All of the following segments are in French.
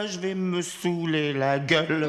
je vais me saouler la gueule.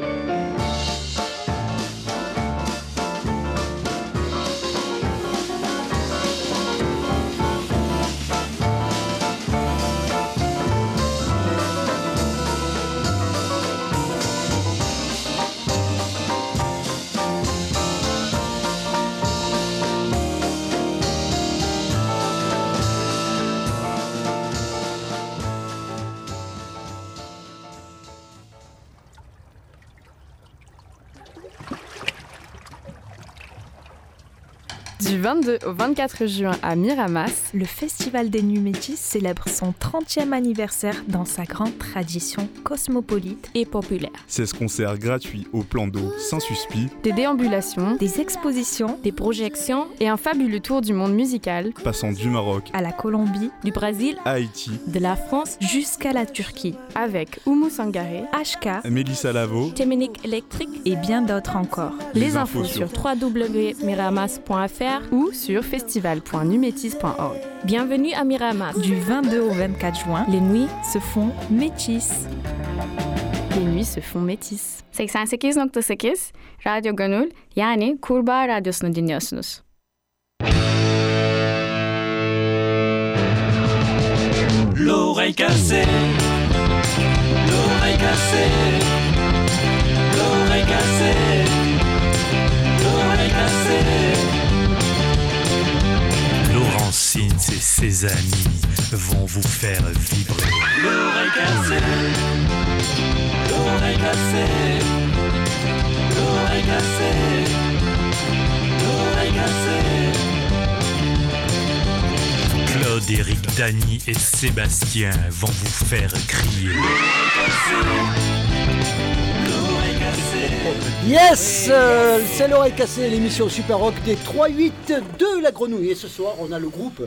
22 au 24 juin à Miramas, le Festival des Nuits Métis célèbre son 30e anniversaire dans sa grande tradition cosmopolite et populaire. 16 concerts gratuits au plan d'eau, sans suspi, des déambulations, des expositions, des projections. Et un fabuleux tour du monde musical, passant du Maroc à la Colombie, du Brésil. à Haïti, de la France. Jusqu'à la Turquie, avec Oumou Sangaré, HK, Mélissa Lavo, Téménique électrique et bien d'autres encore. Les, Les infos, infos sur www.miramas.fr ou sur festival.numétis.org. Bienvenue à Miramas. Du 22 au 24 juin, les nuits se font métis. Les nuits se font métis. 88.8 Radyo Gönül yani Kurbağa Radyosu'nu dinliyorsunuz. L'oreille cassée, l'oreille cassée, l'oreille cassée, l'oreille cassée. Laurentine et ses amis vont vous faire vibrer. L'oreille cassée, l'oreille cassée, l'oreille cassée, l'oreille cassée. Claude, Eric, Dany et Sébastien vont vous faire crier. Yes, euh, c'est l'oreille cassée, l'émission Super Rock des 3-8 de la Grenouille. Et ce soir, on a le groupe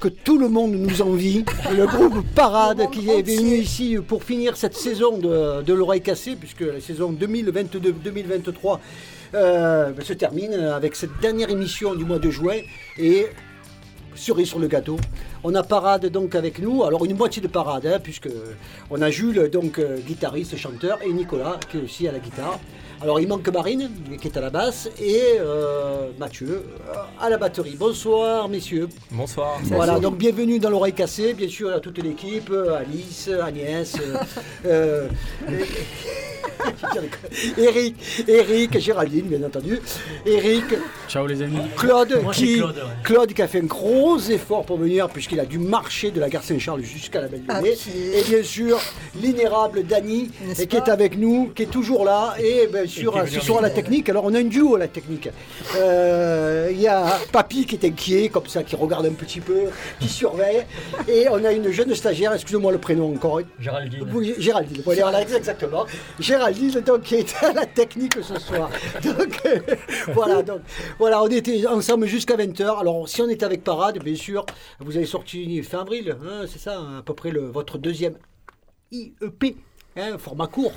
que tout le monde nous envie, le groupe Parade qui est venu ici pour finir cette saison de, l'oreille cassée, puisque la saison 2022-2023 euh, se termine avec cette dernière émission du mois de juin. Et cerise sur le gâteau. On a Parade donc avec nous, alors une moitié de Parade, hein, puisque on a Jules, donc euh, guitariste, chanteur, et Nicolas qui est aussi à la guitare. Alors il manque Marine qui est à la basse et euh, Mathieu euh, à la batterie. Bonsoir messieurs. Bonsoir. Voilà, donc bienvenue dans l'oreille cassée, bien sûr à toute l'équipe, Alice, Agnès, euh, Eric, Eric, Géraldine bien entendu, Eric. Ciao les amis. Claude, Moi, qui, Claude, ouais. Claude qui a fait un gros effort pour venir puisqu'il a dû marcher de la gare Saint-Charles jusqu'à la Belle de Mai. Et bien sûr l'inérable Dany qui est avec nous, qui est toujours là et bien venu ce soir à la technique. Alors on a une duo à la technique. Euh, Il y a Papy qui est inquiet comme ça, qui regarde un petit peu, qui surveille. Et on a une jeune stagiaire, excusez-moi le prénom encore. Géraldine. Oui, Géraldine, voilà, exactement. Géraldine, donc, qui est à la technique ce soir. Donc, euh, voilà, donc, voilà, on était ensemble jusqu'à 20h. Alors, si on était avec Parade, bien sûr, vous avez sorti fin avril, hein, c'est ça, à peu près le, votre deuxième IEP. Hein, format court,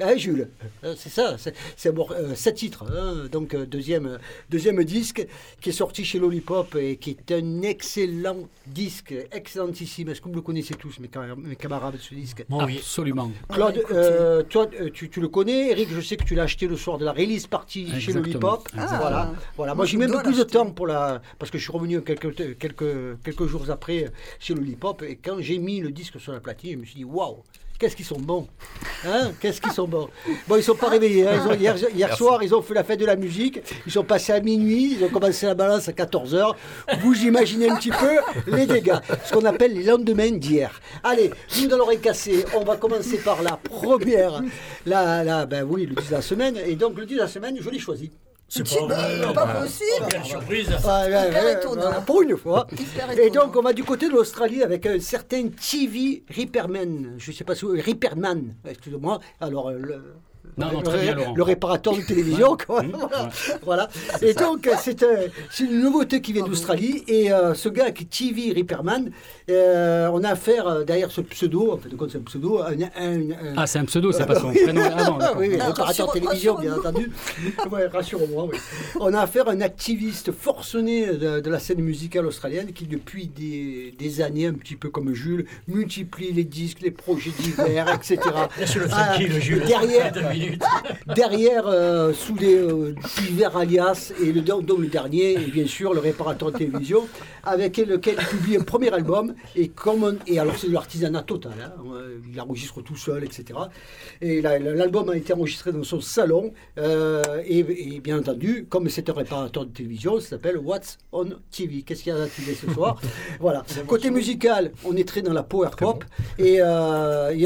Hein, Jules, Hein, c'est ça, c'est bon, euh, sept titres, hein, donc euh, deuxième, euh, deuxième disque qui est sorti chez Lollipop et qui est un excellent disque, excellentissime. Est-ce que vous le connaissez tous, mes, camar- mes camarades, ce disque? Oui, absolument. Claude, euh, toi, tu, tu le connais. Eric, je sais que tu l'as acheté le soir de la release party chez. Lollipop. Exactement. Voilà, voilà. Moi, j'ai mis un peu plus de temps pour la, parce que je suis revenu quelques, quelques, quelques jours après chez Lollipop et quand j'ai mis le disque sur la platine, je me suis dit waouh. Qu'est-ce qu'ils sont bons hein Qu'est-ce qu'ils sont bons Bon, ils sont pas réveillés. hein. Ils ont- hier hier soir, ils ont fait la fête de la musique. Ils sont passés à minuit. Ils ont commencé la balance à 14h. Vous imaginez un petit peu les dégâts. Ce qu'on appelle les lendemains d'hier. Allez, nous dans l'oreille cassée, on va commencer par la première. La, la, ben oui, le 10 de la semaine. Et donc, le 10 de la semaine, je l'ai choisi. C'est pas vrai. Pas possible. Quelle surprise. Ouais, ouais, Hyper ouais, étonnant. pour une fois. Et donc, on va du côté de l'Australie avec un certain TV Ripperman. Je ne sais pas si Ripperman, excusez-moi. Alors, le- Non, non, le, très bien, Laurent. le réparateur de télévision. quoi. Mmh, voilà. ouais. Voilà. Et donc, c'est euh, une nouveauté qui vient d'Australie. Et euh, ce gars qui est TV Ripperman, euh, on a affaire euh, derrière ce pseudo, en fait, de compte, c'est un pseudo. Un, un- un- Ah, c'est un pseudo, c'est pas son prénom. Ah oui, oui, réparateur rassure- télévision, bien entendu. Ouais, rassure-moi. oui. On a affaire à un activiste forcené de, de la scène musicale australienne qui, depuis des, des années, un petit peu comme Jules, multiplie les disques, les projets divers, etc. Ah, derrière, derrière euh, sous des euh, divers alias, et le, dont le dernier est bien sûr le réparateur de télévision, avec lequel il publie un premier album. Et, comme on- et alors c'est de l'artisanat total, hein, il enregistre tout seul, etc. Et la- la- l'album a été enregistré dans son salon, euh, et, et bien entendu, comme c'est un réparateur de télévision, ça s'appelle What's on TV. Qu'est-ce qu'il y a à TV ce soir? Voilà. Côté musical, on est très dans la power pop, et il y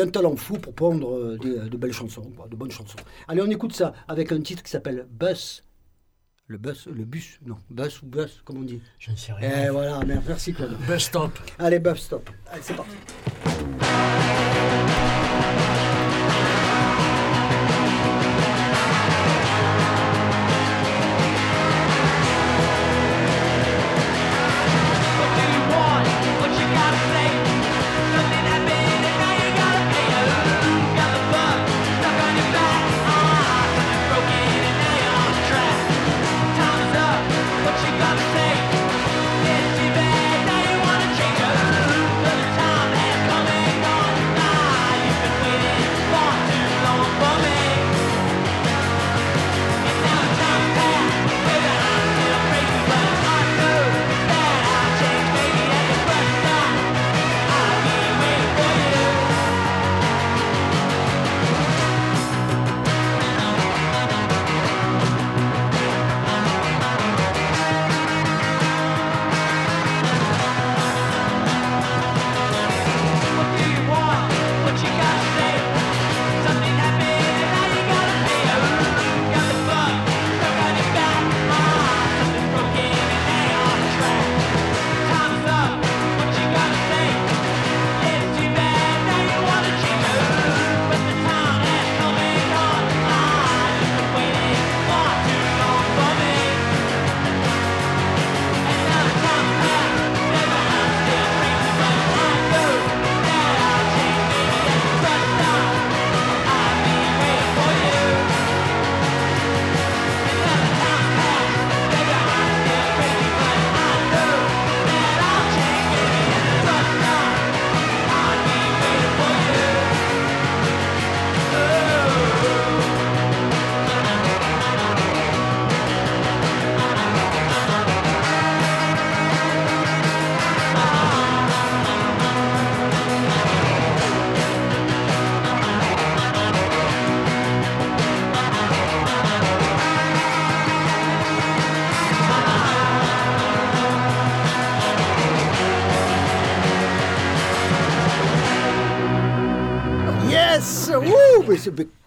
a un talent fou pour prendre des- de belles chansons, de bonnes chansons. Allez, on écoute ça avec un titre qui s'appelle Bus. Le bus, le bus, non, bus ou bus, comme on dit. Je ne sais Eh voilà, mer- merci Claude. Bus stop. Allez, bus stop. Allez, c'est parti.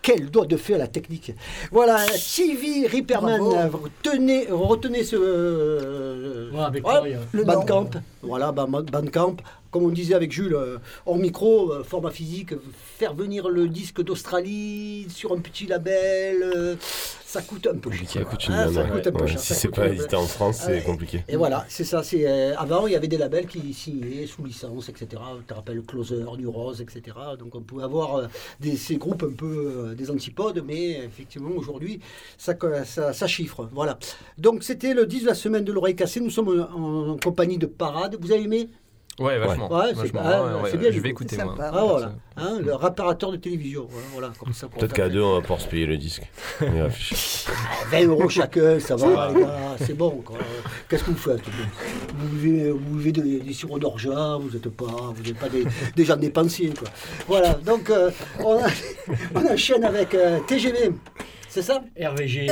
Quel doigt de fer la technique. Voilà, TV Ripperman, euh, retenez, ce... euh, Ouais, avec. Le Bandcamp, voilà, Ban- Bandcamp, comme on disait avec Jules, euh, hors micro, euh, format physique, faire venir le disque d'Australie sur un petit label, euh, ça coûte un peu cher. Coûte Ah, ça coûte un peu cher, Si c'est pas édité en France, c'est compliqué. Et voilà, c'est ça. C'est euh, avant il y avait des labels qui signaient sous licence, etc. Tu te rappelles Closer, du Rose, etc. Donc on pouvait avoir euh, des, ces groupes un peu euh, des antipodes, mais effectivement aujourd'hui ça, ça, ça chiffre. Voilà. Donc c'était le 10 de la semaine de l'oreille cassée. Nous sommes en, en compagnie de Parade. Vous avez aimé Ouais, vachement. Ouais, c'est ah, c'est bien. je vais écouter, C'est moi. Ah voilà, Hein, le réparateur de télévision. Voilà, comme ça. Peut-être qu'à deux, on va pouvoir se payer le disque. On y réfléchit. 20 euros chacun, ça va, les gars, c'est bon. Qu'est-ce que vous faites Vous buvez, vous buvez des, des sirops d'orgeat, vous n'êtes pas, vous n'êtes pas des, des gens dépensiers. Quoi. Voilà, donc euh, on, a- on enchaîne avec euh, TGV. C'est ça? RVG.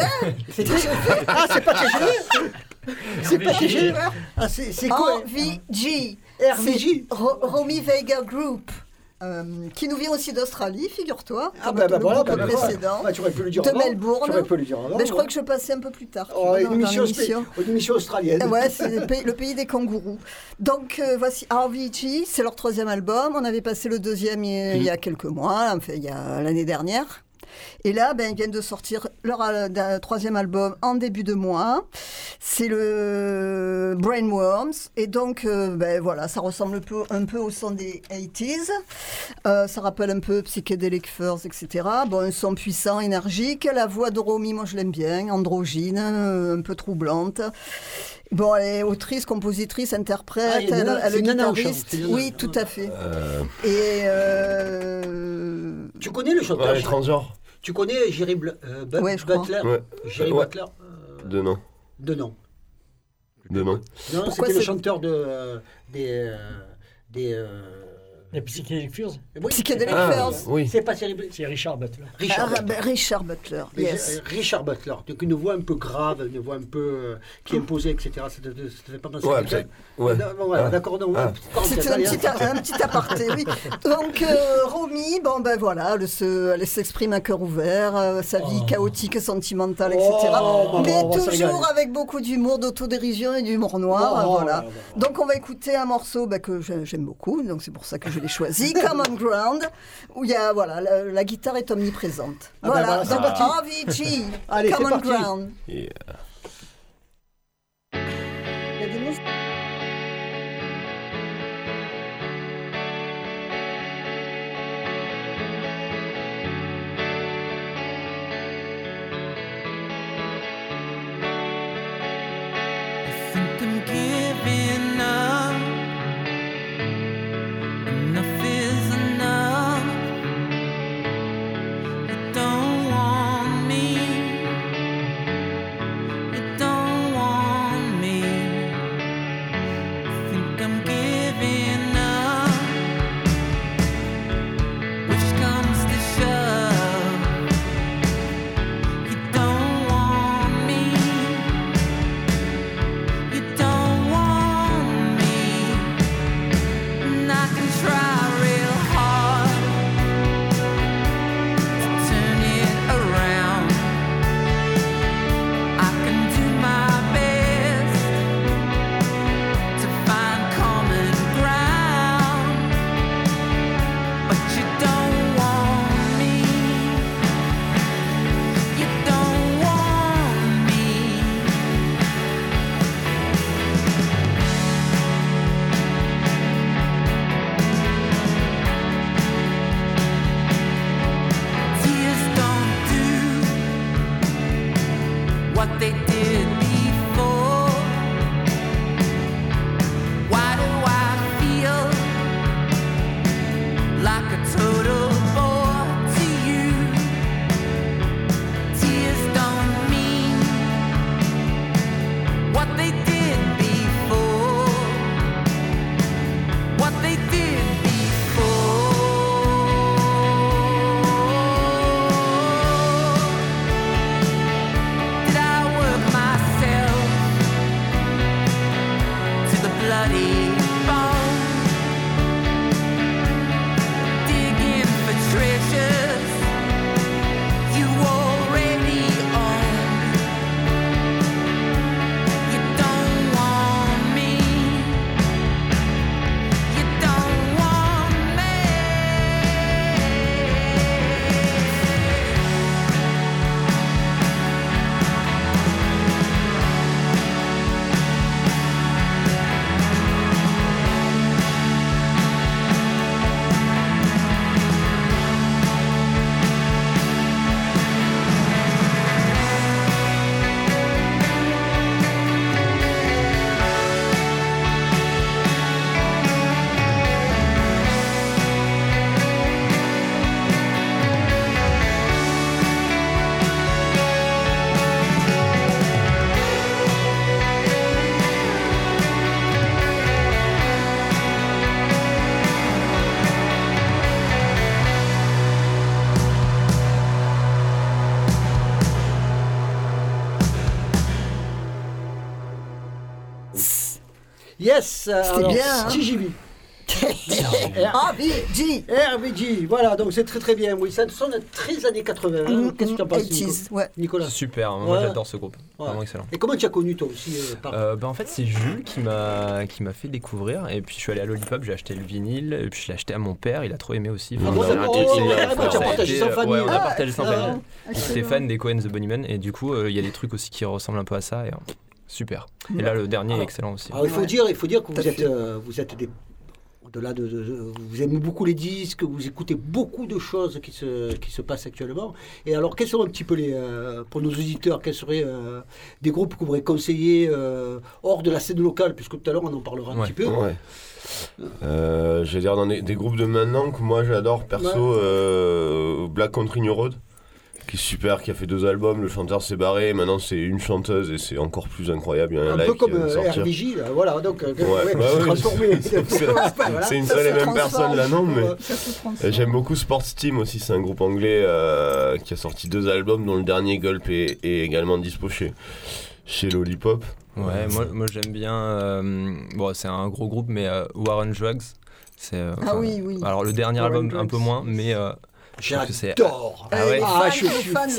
C'est TGV Ah, c'est pas TGV C'est pas TGV Ah, c'est c'est quoi? RVG. Ro- Romy Vega Group. euh, qui nous vient aussi d'australie, figure-toi, Ah, comme bah, bah, le voilà, bah, bah, précédent, bah, tu aurais pu le dire de. Melbourne. Tu aurais pu le dire Mais je crois que je passais un peu plus tard. Oh, vois, une émission, une émission australienne. Ouais, c'est le pays, le pays des kangourous. Donc euh, voici RVG, c'est leur troisième album. On avait passé le deuxième il y a, il y a quelques mois, enfin, il y a l'année dernière. Et là, ben, ils viennent de sortir leur troisième album en début de mois. C'est le Brainworms. Et donc, euh, ben, voilà, ça ressemble un peu, un peu au son des 80s. Euh, ça rappelle un peu Psychedelic Furs, etc. Bon, un son puissant, énergique. La voix de Romy, moi je l'aime bien, androgyne, euh, un peu troublante. Bon, elle est autrice, compositrice, interprète, Ah, elle, est guitariste. nana. Oui, tout à fait. Euh, Et euh, Tu connais le chanteur ouais, transgenres. Tu connais Jerry Bl- euh, Bu- Ouais, je crois. Butler? Ouais. Jerry Ouais. Butler euh, De nom. De nom. De nom. Non, c'était le chanteur de, euh, des... euh, des euh, Les Psychedelic Furs oui, Psychedelic Ah, Furs. oui. C'est pas C'est Richard Butler. Richard Ah, Butler. ben, Richard Butler, Mais yes. j'ai- Richard Butler, donc une voix un peu grave, une voix un peu euh, qui imposait, etc. C'était pas mal. Ouais, C'était- c'est- ouais. Voilà, Ah. D'accord, non, Ah. C'était un allez, petit, hein. un petit aparté, oui. Donc, euh, Romy, bon ben voilà, elle se- elle s'exprime à cœur ouvert, euh, sa vie chaotique, sentimentale, etc. Oh, bah, Mais se régaler. toujours avec beaucoup d'humour, d'autodérision et d'humour noir, Oh, euh, voilà. Donc, on va écouter un morceau bah, que j'ai- j'aime beaucoup, donc c'est pour ça que je l'ai choisi, Common Ground, où il y a, voilà, la, la guitare est omniprésente. Ah ben voilà, donc. Avicii, Common. Ground. Et, Yes, euh, C'était bien, hein TGV. RBG RBG, voilà, donc c'est très très bien. Oui, ça sonne très années 80. hein. Qu'est-ce que tu en penses, 80s, Nico- ouais. Nicolas Super, moi Ouais. j'adore ce groupe. Ouais. Vraiment excellent. Et comment tu as connu toi aussi euh, par- Euh, bah, en fait c'est Jules qui m'a qui m'a fait découvrir et puis je suis allé à Lollipop j'ai acheté le vinyle et puis je l'ai acheté à mon père il a trop aimé aussi Ah bon, on a d'accord. été- Oh, c'est- ouais, ça ouais, tu as a partagé été- sans famille. ouais, on a Ah, partagé sans excellent. famille j'étais fan des Cohen The Bunnymen et du coup euh, il y a des trucs aussi qui ressemblent un peu à ça et euh, super et là le dernier est excellent aussi Alors, il faut Ouais. dire, il faut dire que vous êtes, euh, vous êtes des au-delà de, de- de- vous aimez beaucoup les disques, vous écoutez beaucoup de choses qui se qui se passent actuellement. Et alors, quels sont un petit peu les euh, pour nos auditeurs, quels seraient euh, des groupes que vous pourrez conseiller euh, hors de la scène locale, puisque tout à l'heure on en parlera un Ouais. petit peu. Ouais. Euh, J'allais dire dans des, des groupes de maintenant que moi j'adore perso euh, Black Country New Road qui est super, qui a fait deux albums, le chanteur s'est barré, maintenant c'est une chanteuse et c'est encore plus incroyable, il y a un, Un live peu comme euh. RVJ, là, voilà, donc euh, Ouais, ouais, bah transformé. C'est- Voilà. Une seule et même personne là non mais Euh. J'aime beaucoup Sports Team aussi, c'est un groupe anglais euh, qui a sorti deux albums dont le dernier Gulp est, est également dispo chez, chez Lollipop. ouais moi, moi j'aime bien euh, bon c'est un gros groupe mais euh, War on Drugs c'est euh, Ah oui, oui. alors le dernier album un peu moins mais je trouve que c'est J'adore. ah ouais Les Ah, je les suis fan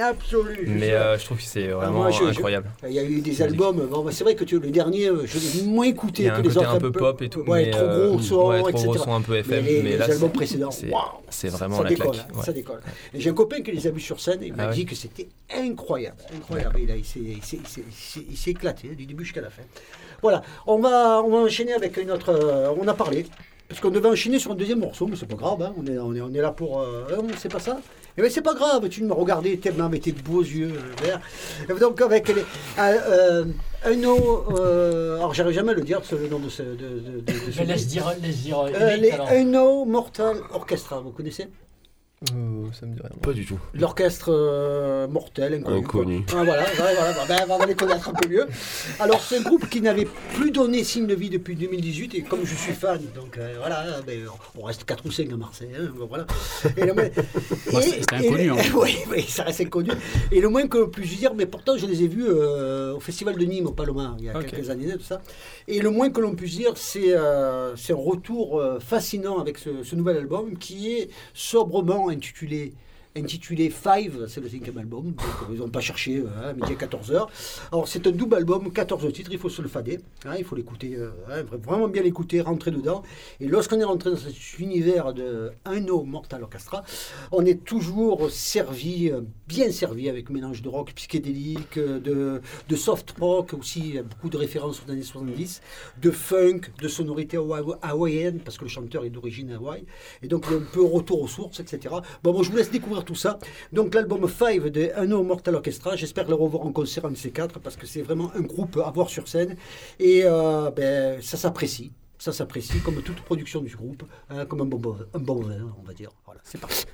absolu. mais euh, je trouve que c'est Ah, vraiment moi, je- je- incroyable Il y a eu des albums. Bon, bah, c'est vrai que tu, le dernier, euh, je l'ai moins écouté il y a que un les côté autres. un peu pop et tout Ouais, mais trop euh, gros son, ouais, trop etc. gros son un peu FM mais les, mais les là albums c'est- précédents, c'est vraiment ça la décolle, claque hein, ouais. ça décolle. J'ai un copain qui les a vus sur scène et il m'a Ah ouais. dit que c'était incroyable, incroyable. Il, il s'est- éclaté du début jusqu'à la fin. Voilà, on va, on va enchaîner avec une autre. on a parlé. Parce qu'on devait enchaîner sur un deuxième morceau, mais c'est pas grave, hein, on, est, on, est, on est là pour. euh, hein, c'est pas ça Eh bien, c'est pas grave, tu me regardais tellement avec tes beaux yeux euh, verts. Donc, avec les, euh, euh, alors, j'arrive jamais à le dire, ce- le nom de ce. De, de- de- de ce Mais laisse dire, laisse dire. Euh, Eric, les alors. Uno Mortal Orchestra, vous connaissez? Euh, ça me dit rien Pas du tout. L'orchestre euh, mortel, inconnu. Inconnu. Ah, voilà, voilà, voilà, bah, ben, on va les connaître un peu mieux. Alors, c'est un groupe qui n'avait plus donné signe de vie depuis 2018, et comme je suis fan, donc euh, voilà, ben, on reste 4 ou 5 à Marseille, hein, voilà. Et Bah, c'est- inconnu, hein. Oui, oui, ça reste inconnu. Et le moins que l'on puisse dire, mais pourtant je les ai vus euh, au Festival de Nîmes, au Paloma, il y a Ok. quelques années, tout ça. Et le moins que l'on puisse dire, c'est euh, un retour euh, fascinant avec ce nouvel album qui est sobrement intitulé intitulé Five, c'est le cinquième album, donc euh, ils n'ont pas cherché euh, à midi à 14h. Alors c'est un double album, 14 titres, il faut se le fader, hein, il faut l'écouter, euh, hein, vraiment bien l'écouter, rentrer dedans. Et lorsqu'on est rentré dans cet univers de Uno Mortal Orchestra, on est toujours servi, bien servi avec un mélange de rock psychédélique, de, de soft rock aussi, beaucoup de références aux années 70, de funk, de sonorité hawa- hawaïenne, parce que le chanteur est d'origine Hawaï, et donc un peu retour aux sources, etc. Bon, bon je vous laisse découvrir tout ça. Donc l'album 5 de Uno Mortal Orchestra, j'espère le revoir en concert ces quatre, parce que c'est vraiment un groupe à voir sur scène, et euh, ben, ça s'apprécie. Ça s'apprécie comme toute production du groupe, hein, comme un bon vin, on va dire. Voilà, c'est parti.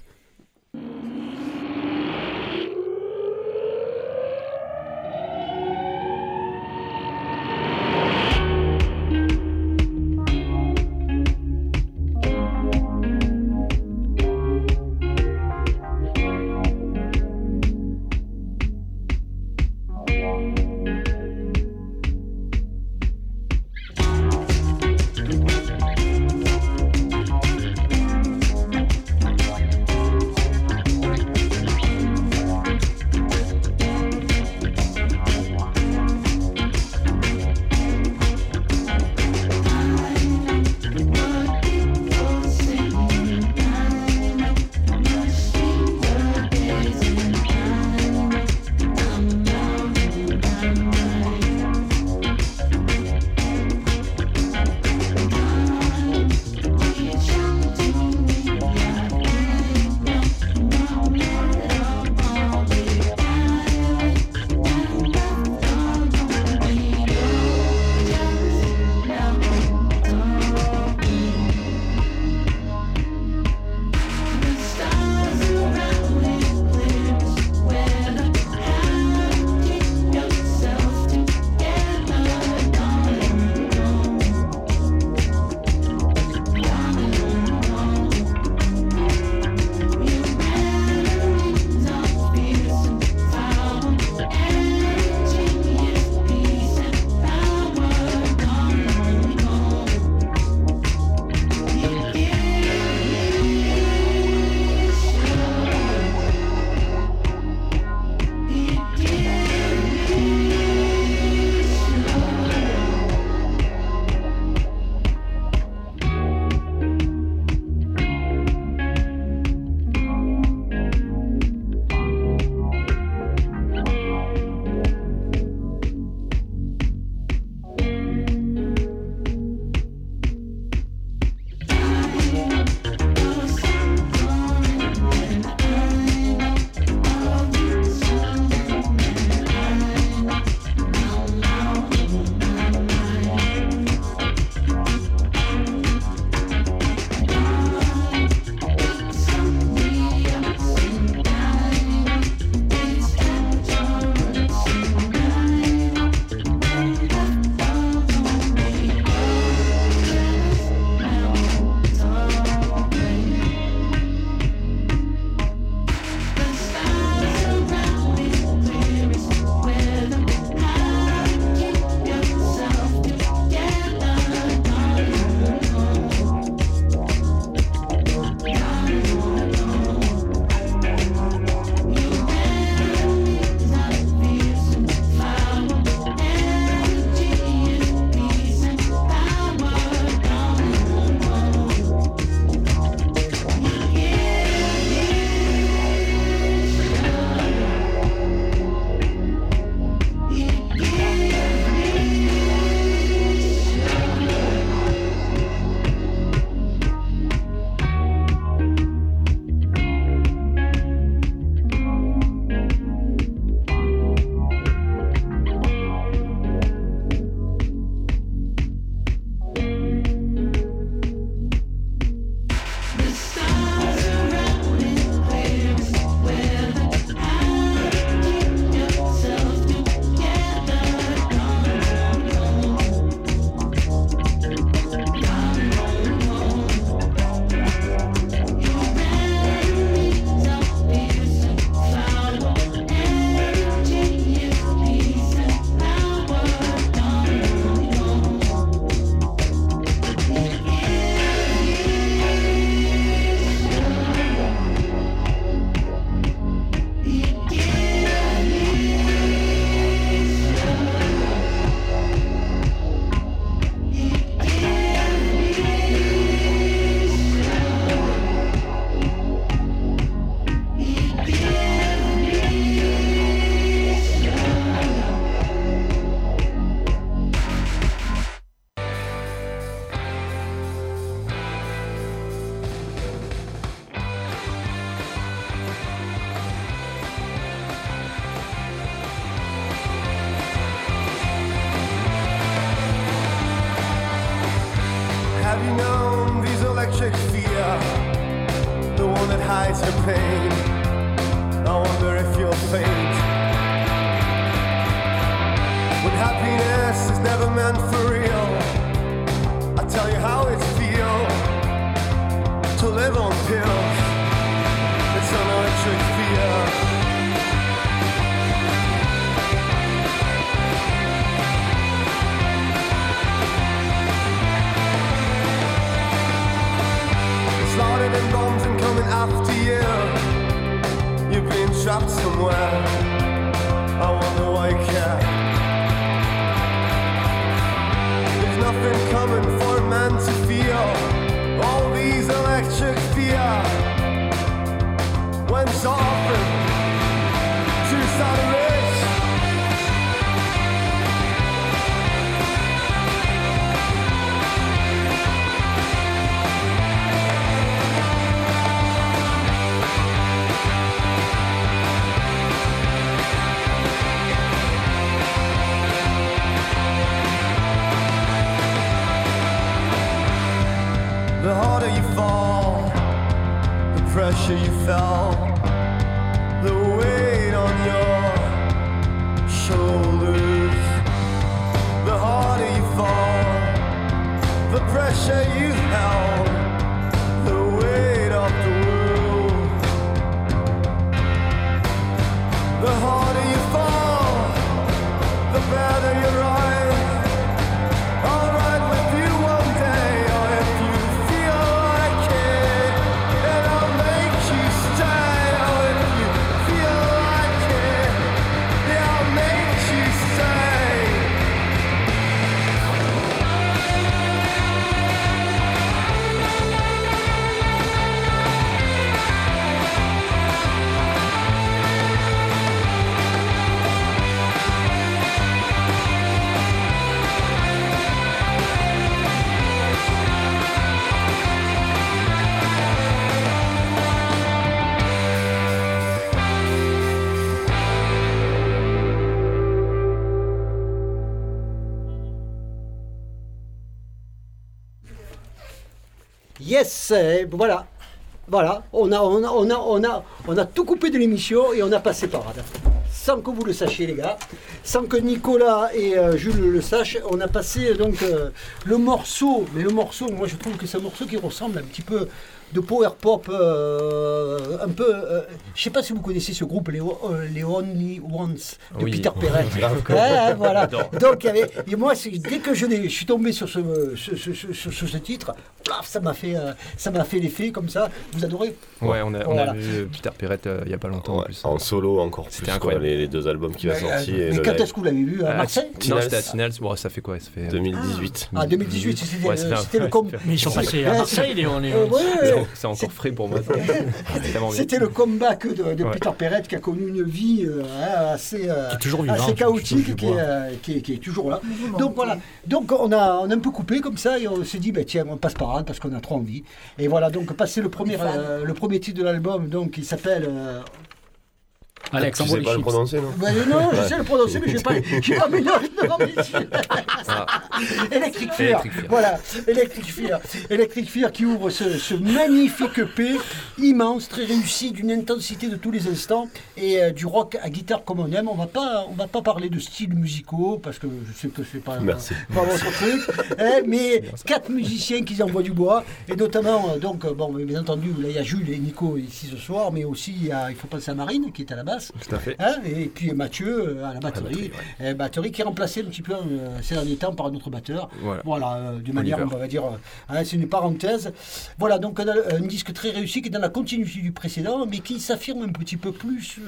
To live on pills. It's an electric fear. Slaughtered in bombs and coming after you. You've been trapped somewhere. I wonder why you care. There's nothing coming for a man to feel. The harder you fall, the pressure you felt. The pressure you held, Voilà. Voilà, on a, on, a, on, a, on, a, on a tout coupé de l'émission et on a passé parade. Sans que vous le sachiez, les gars. Sans que Nicolas et euh, Jules le sachent, on a passé donc euh, le morceau. Mais le morceau, moi je trouve que c'est un morceau qui ressemble un petit peu de power pop, euh, un peu. euh, je sais pas si vous connaissez ce groupe, les, euh, les Only Ones de Oui. Peter Perret. Grave. Ouais, ouais, voilà. J'adore. Donc, il y avait- et moi, dès que je, suis tombé sur ce, ce, ce- ce- ce- sur ce titre, plaf, ça m'a fait, euh, ça m'a fait l'effet comme ça. Vous adorez Ouais, on a, on Voilà. a vu Peter Perrette euh, il y a pas longtemps en plus. En solo encore plus, C'était quoi, incroyable. les, les deux albums qu'il a sortis. mais le quand est-ce que vous l'avez vu À Ah, Marseille Non, c'était à Tinals. Bon, ça fait quoi Ça fait. 2018. Ah, 2018, c'était le com- Mais ils sont passés à Marseille, les on est. Euh, C'est encore frais pour moi. bien. C'était le comeback de, de Ouais. Peter Perrette qui a connu une vie euh, hein, assez, euh, Qui est toujours vivant, assez je- chaotique, qui, est, euh, qui, est, qui est toujours là. Donc voilà, donc on a, on a un peu coupé comme ça et on s'est dit, bah, tiens, on passe parade parce qu'on a trop envie. Et voilà, donc passer le premier, euh, le premier titre de l'album, donc qui s'appelle. Alex, Tu envoie sais les pas le prononcer, non bah, non, je Ouais. sais le prononcer, mais je n'ai pas, pas mes. Ah. Electric Fear. Voilà, Electric Fear. Electric Fear qui ouvre ce, ce magnifique EP immense, très réussi, d'une intensité de tous les instants et euh, du rock à guitare comme on aime. On va pas, on va pas parler de styles musicaux parce que je sais que c'est pas, Merci. pas votre truc, hein, mais quatre musiciens qui envoient du bois et notamment euh, donc euh, bon bien entendu là il y a Jules et Nico ici ce soir, mais aussi il, y a- il faut penser à Marine qui est à la Tout à fait. Hein, et puis Mathieu euh, à la batterie, batterie, Euh, batterie qui est remplacé un petit peu euh, ces derniers temps par un autre batteur. Voilà. euh, d'une manière, on va dire, hein, c'est une parenthèse. Voilà, donc on a un disque très réussi qui est dans la continuité du précédent, mais qui s'affirme un petit peu plus,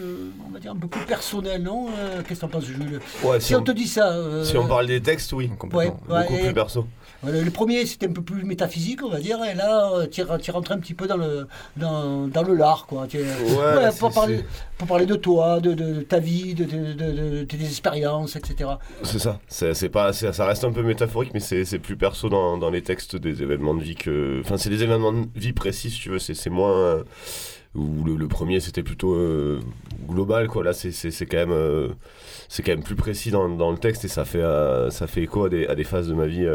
on va dire, un peu plus personnel, non Qu'est-ce que t'en penses, Jules? Ouais, Si on te dit ça. Si on parle des textes, oui. Ouais, ouais, Beaucoup plus perso. Voilà, le premier, c'était un peu plus métaphysique, on va dire, et là, euh, tu es rentré un petit peu dans le, dans, dans le lard, quoi. Pour, parler, c'est- pour parler de toi, de, de ta vie, de, tes expériences, etc. C'est ça. C'est pas, ça reste un peu métaphorique, mais c'est plus perso dans, dans les textes des événements de vie que. Enfin, c'est des événements de vie précis, si tu veux. C'est c'est moins. euh, Ou le, premier, c'était plutôt euh, global, quoi. Là, c'est quand même. euh, c'est quand même plus précis dans, le texte et ça fait, euh, ça fait écho à des, phases de ma vie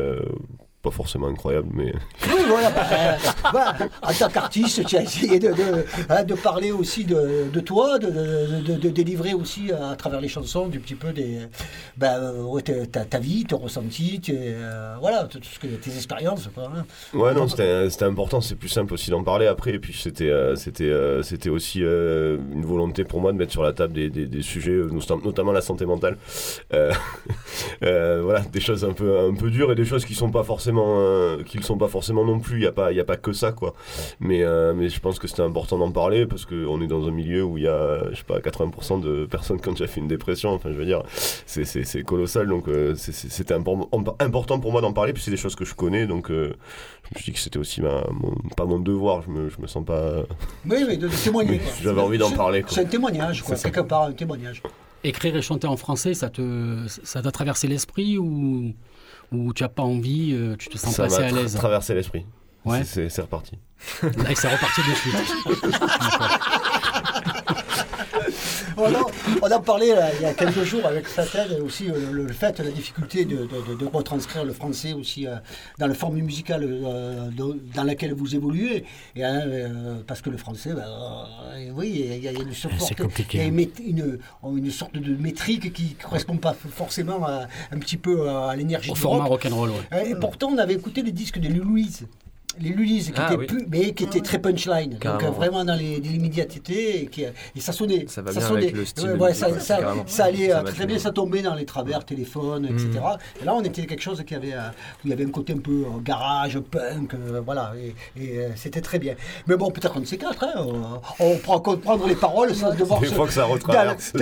pas forcément incroyable, mais. Oui, voilà. bah, euh, bah, en tant qu'artiste, tu as essayé de, de, hein, de parler aussi de, de toi, de, délivrer aussi à travers les chansons du petit peu des, bah, euh, ta, ta- vie, ton ressenti, tes, euh, voilà, tout ce que, tes expériences. Quoi, hein. Ouais, non, c'était important, c'est plus simple aussi d'en parler après. Et puis c'était euh, c'était euh, c'était aussi euh, une volonté pour moi de mettre sur la table des, des, des sujets, euh, notam- notamment la santé mentale. Euh, euh, voilà, des choses un peu, un peu dures et des choses qui sont pas forcément, euh, qui le sont pas forcément non plus. Il n'y a, pas- il y a pas que ça, quoi. Mais, euh, mais je pense que c'était important d'en parler parce qu'on est dans un milieu où il y a, je sais pas, 80% de personnes qui ont déjà fait une dépression. Enfin, je veux dire, c'est- c'est c'est colossal. Donc euh, c'est- c'est- c'était impor- important pour moi d'en parler. Puis c'est des choses que je connais. Donc euh, je me suis dit que c'était aussi ma, mon- pas mon devoir. Je me, je me sens pas. Oui, oui, de, témoigner. J'avais envie d'en parler, quoi. C'est un témoignage, quoi, quelque part, un témoignage. Écrire et chanter en français, ça te, ça t'a traversé l'esprit ou, ou tu n'as pas envie, euh, tu te sens Ça pas assez à l'aise traversé l'esprit. Ouais. C'est- C'est c'est reparti. Là, c'est reparti de suite. On parlait là, il y a quelques jours avec Fatel aussi, euh, le, le fait, la difficulté de, de- de- de retranscrire le français aussi euh, dans la forme musicale euh, de- dans laquelle vous évoluez. Et, hein, parce que le français, ben, oui, il y, a- il y a une sorte, il y a une, mét- une- une sorte de métrique qui ne correspond pas forcément à, un petit peu à l'énergie Au du format rock. rock'n'roll, ouais. Et pourtant, on avait écouté les disques de Lou Louise. Les Lulises, qui Ah, oui. mais qui étaient très punchline. Donc, Carrément, vraiment dans les- l'immédiateté. Et, et ça sonnait. Ça va bien sonnait. avec le style Ouais, ouais, ça, allait Ça euh, très bien, ça tombait dans les travers, téléphone, etc. Et là, on était quelque chose qui avait, euh, où il y avait un côté un peu euh, garage, punk, euh, voilà. Et, et, c'était très bien. Mais bon, peut-être qu'on ne sait quatre. Hein, on, on prend comprendre les paroles sans devoir. Des se- fois que ça retraverse.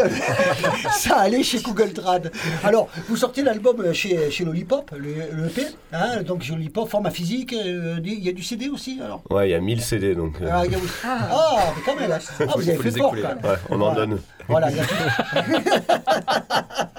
ça allait chez Google Trad. Alors, vous sortez l'album chez, chez Lollipop, le, le EP. Hein, donc, Lollipop, format physique. euh, Il y a du CD aussi, alors? Ouais, il y a 1000 CD donc. euh, ah, il y a- ah, mais quand même. Ah, vous avez fait fort, écouler. quand même. Ouais, on en donne. Voilà, il y a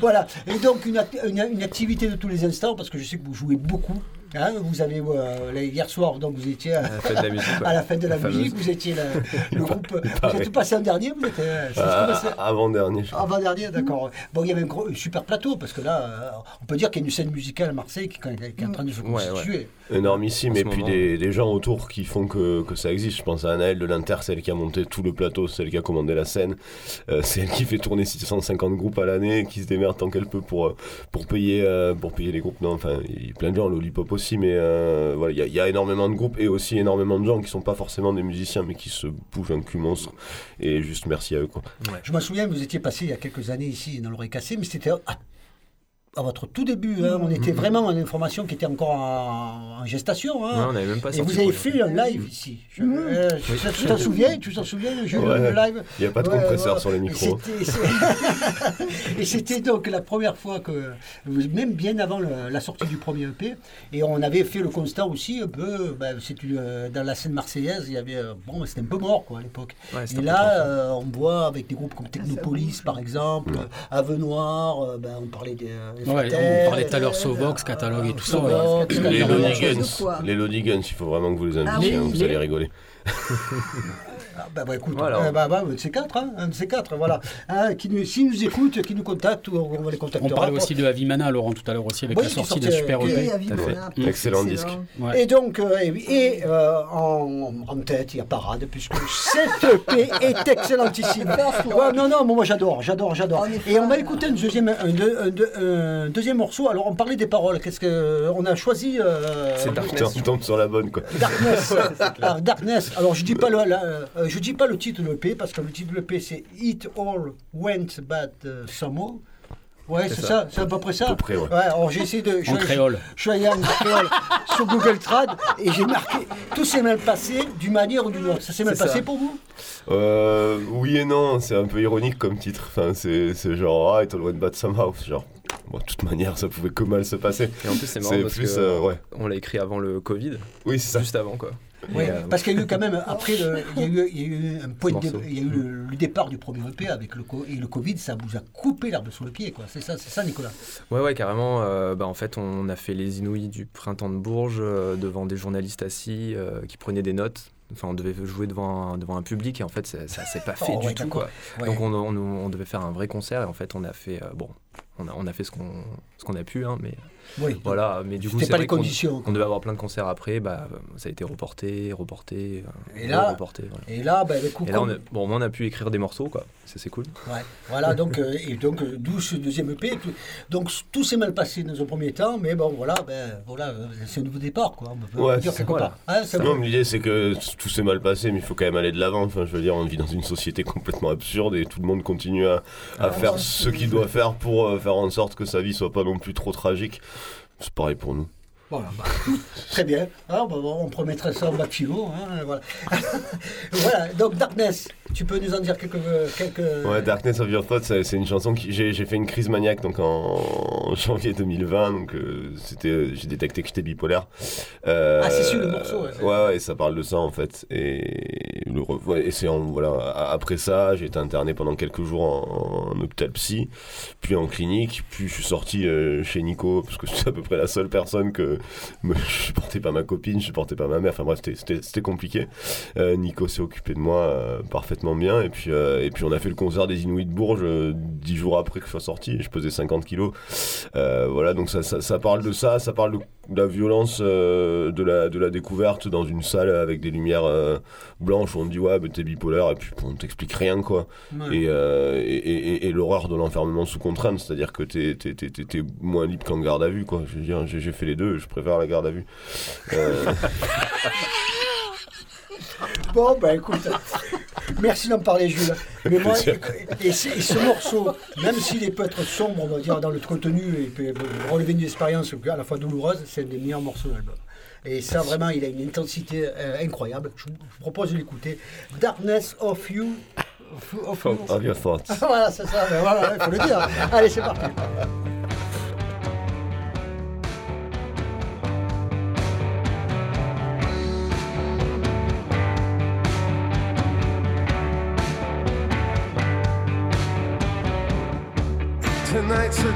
voilà. Et donc, une, act- une- une activité de tous les instants, parce que je sais que vous jouez beaucoup. Hein. vous avez, euh, là, hier soir, donc vous étiez à, la fête de la musique, ouais. à la fête de la, La fameuse. musique, vous étiez la- le groupe. Vous êtes passé en dernier, vous êtes. euh, Ah, avant dernier. je crois. avant dernier, d'accord. Bon, il y avait un, gros- un super plateau, parce que là, euh, on peut dire qu'il y a une scène musicale à Marseille qui, qui est en train de se Ouais, ouais. constituer. énormissime En et puis des, des gens autour qui font que, que ça existe. Je pense à Anaëlle de l'Inter, celle qui a monté tout le plateau, celle qui a commandé la scène, Euh, c'est elle qui fait tourner 650 groupes à l'année, qui se démerde tant qu'elle peut pour, pour, payer, pour payer les groupes. Non, enfin, il y a plein de gens, Lollipop aussi, mais euh, voilà, il y, a- il y a énormément de groupes et aussi énormément de gens qui sont pas forcément des musiciens, mais qui se bougent un cul monstre. Et juste merci à eux. Quoi. Je me souviens, vous étiez passé il y a quelques années ici dans l'oreille cassée, mais c'était à, votre tout début. hein. On était vraiment en information qui était encore en, en gestation. hein. Ouais, on n'avait même pas Et sorti vous avez fait un live ici. Je- euh, Oui. tu t'en souviens Tu t'en souviens le jeu Ouais. le live Il y a pas de Ouais, compresseur ouais. sur les Et micros. Et c'était donc la première fois que, même bien avant le- la sortie du premier EP, et on avait fait le constat aussi un peu, ben, euh, dans la scène marseillaise, il y avait, euh, bon, c'était un peu mort quoi à l'époque. Et là, euh, on voit avec des groupes comme Technopolis par exemple, Avenoir, euh, ben, on parlait des. Ouais, on parlait tout à l'heure Sovox, catalogue et tout ça. Les Guns, il faut vraiment que vous les invitiez, Ah hein, vous allez rigoler. Ah, bah, bah, écoute, Voilà. euh, bah, bah, un de ces quatre, hein, un de ces quatre, voilà. Hein, qui nous, s'ils nous écoutent, qui nous contactent, on, on va les contacter. On parlait aussi de Avimana, Laurent, tout à l'heure aussi, avec Oui, la sortie sortait- super EP. Fait. Mm. Excellent disque. Ouais. Et donc, euh, et, et, euh, en, en tête, il y a Parade, puisque cette EP est excellentissime. Ouais, non, non, moi j'adore, j'adore, j'adore. Et on va écouter un deuxième, un, deux- un deux- un deuxième morceau. Alors, on parlait des paroles. Qu'est-ce que on a choisi euh, C'est Darkness. tu tombes sur la bonne quoi. Darkness. Ah, Darkness. Alors je dis pas le, la- euh, je dis pas le titre de l'EP parce que le titre de l'EP c'est It All Went Bad uh, Somehow. Ouais, c'est ça, c'est à peu près ça. À peu près, ouais. alors j'ai essayé de. je- En créole. Je, suis allé en créole sur Google Trad et j'ai marqué tout s'est mal passé d'une manière ou d'une autre. Ça s'est mal ça. passé pour vous? Euh, oui et non, c'est un peu ironique comme titre. Enfin, c'est genre, ah, it all went bad somehow. Genre, bon, de toute manière, ça pouvait que mal se passer. Et en plus, c'est marrant parce plus, que euh, ouais. on l'a écrit avant le Covid, Oui, c'est ça. juste avant quoi. Oui, euh, parce qu'il y a eu quand même, après, le- il, y a eu, il y a eu un point de y a eu le, le départ du premier EP avec le, co- et le Covid, ça vous a coupé l'herbe sous le pied, quoi. C'est ça, Nicolas? Ouais, ouais, carrément. euh, bah, en fait, on a fait les Inouïs du printemps de Bourges euh, devant des journalistes assis qui prenaient des notes. Enfin, on devait jouer devant un, devant un public et en fait, ça, ça s'est pas fait Oh, du ouais, tout. Quoi. Ouais. Donc, on, on- on devait faire un vrai concert et en fait, on a fait. bon, on a, on a fait ce qu'on ce qu'on a pu, hein, mais Oui. Voilà, mais du coup, C'était c'est pas les conditions, On devait avoir plein de concerts après, bah, ça a été reporté, reporté, Et là- reporté. Voilà. et là, bah, le coup, Et là, on a, bon, on a pu écrire des morceaux, quoi. Ça, c'est cool. Ouais, voilà, donc, euh, et donc euh, d'où ce deuxième EP. Tout- Donc tout s'est mal passé dans un premier temps, mais bon, voilà, ben, voilà euh, c'est un nouveau départ, quoi. On peut Ouais, dire c'est quelque voilà. part. Hein, ça non, va. mais l'idée c'est que tout s'est mal passé, mais il faut quand même aller de l'avant. Enfin, je veux dire, on vit dans une société complètement absurde et tout le monde continue à, à Ah, faire ce qu'il doit faire pour euh, faire en sorte que sa vie soit pas non plus trop tragique. C'est pareil pour nous. Voilà, bah, très bien. Ah, bah, bon, on promettrait ça en bac philo. Hein, voilà. voilà, donc Darkness, tu peux nous en dire quelques. quelques... Ouais, Darkness of Your Thoughts, c'est une chanson qui j'ai fait une crise maniaque donc en, janvier 2020, donc euh, c'était j'ai détecté que j'étais bipolaire. Euh, Ah, c'est sur le morceau, ouais. Ouais, ouais, ça parle de ça en fait. Et le ouais, et en- voilà après ça, j'ai été interné pendant quelques jours en, en hôpital psy, puis en clinique, puis je suis sorti euh, chez Nico parce que c'est à peu près la seule personne que me, je supportais pas ma copine, je supportais pas ma mère. Enfin bref, c'était- compliqué. Euh, Nico s'est occupé de moi euh, parfaitement bien. Et puis, euh, et puis on a fait le concert des Inuits de Bourges dix jours après que je sois sorti. Je pesais 50 kilos. Voilà, donc ça, ça, ça parle de ça, ça parle de la violence euh, de, la, de la découverte dans une salle avec des lumières euh, blanches où on te dit ouais mais t'es bipolaire et puis on t'explique rien quoi. Ouais. et, euh, et, et- et l'horreur de l'enfermement sous contrainte c'est à dire que t'es, t'es, t'es, t'es- t'es moins libre qu'en garde à vue quoi. Je veux dire j'ai, j'ai fait les deux je préfère la garde à vue. Euh, Bon, ben écoute, merci d'en parler, Jules. Mais moi, et, ce- et ce morceau, même s'il peut être sombre, on va dire, dans le contenu, et peut relever une expérience à la fois douloureuse, c'est un des meilleurs morceaux de l'album. Et ça, vraiment, il a une intensité euh, incroyable. Je vous je vous propose de l'écouter. Darkness of You. Of, of- of your thoughts voilà, c'est ça, ben voilà, il faut le dire. Allez, c'est parti.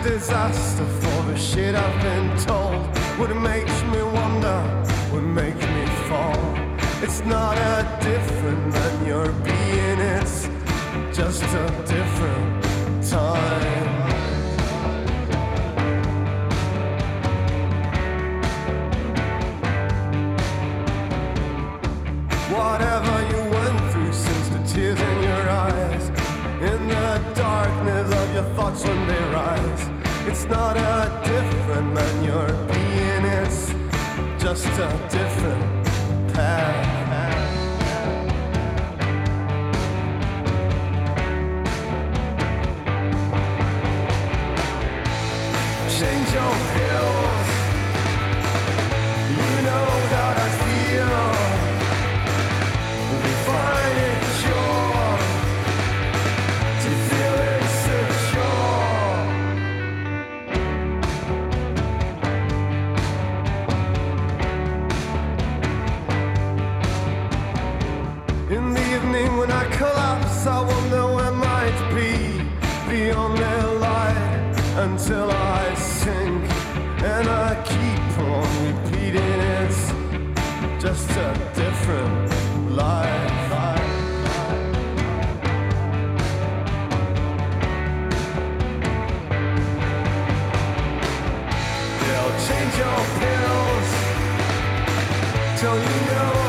Disaster for the shit I've been told. What makes me wonder, what makes me fall. It's not a different than your being, it's just a different time. Whatever you went through since the tears in your eyes, in the darkness of your thoughts when they rise, it's not a different man you're being, it's just a different path. Change your pills. You know that I feel. Until I sink. And I keep on repeating it's just a different life. They'll change your pills till you know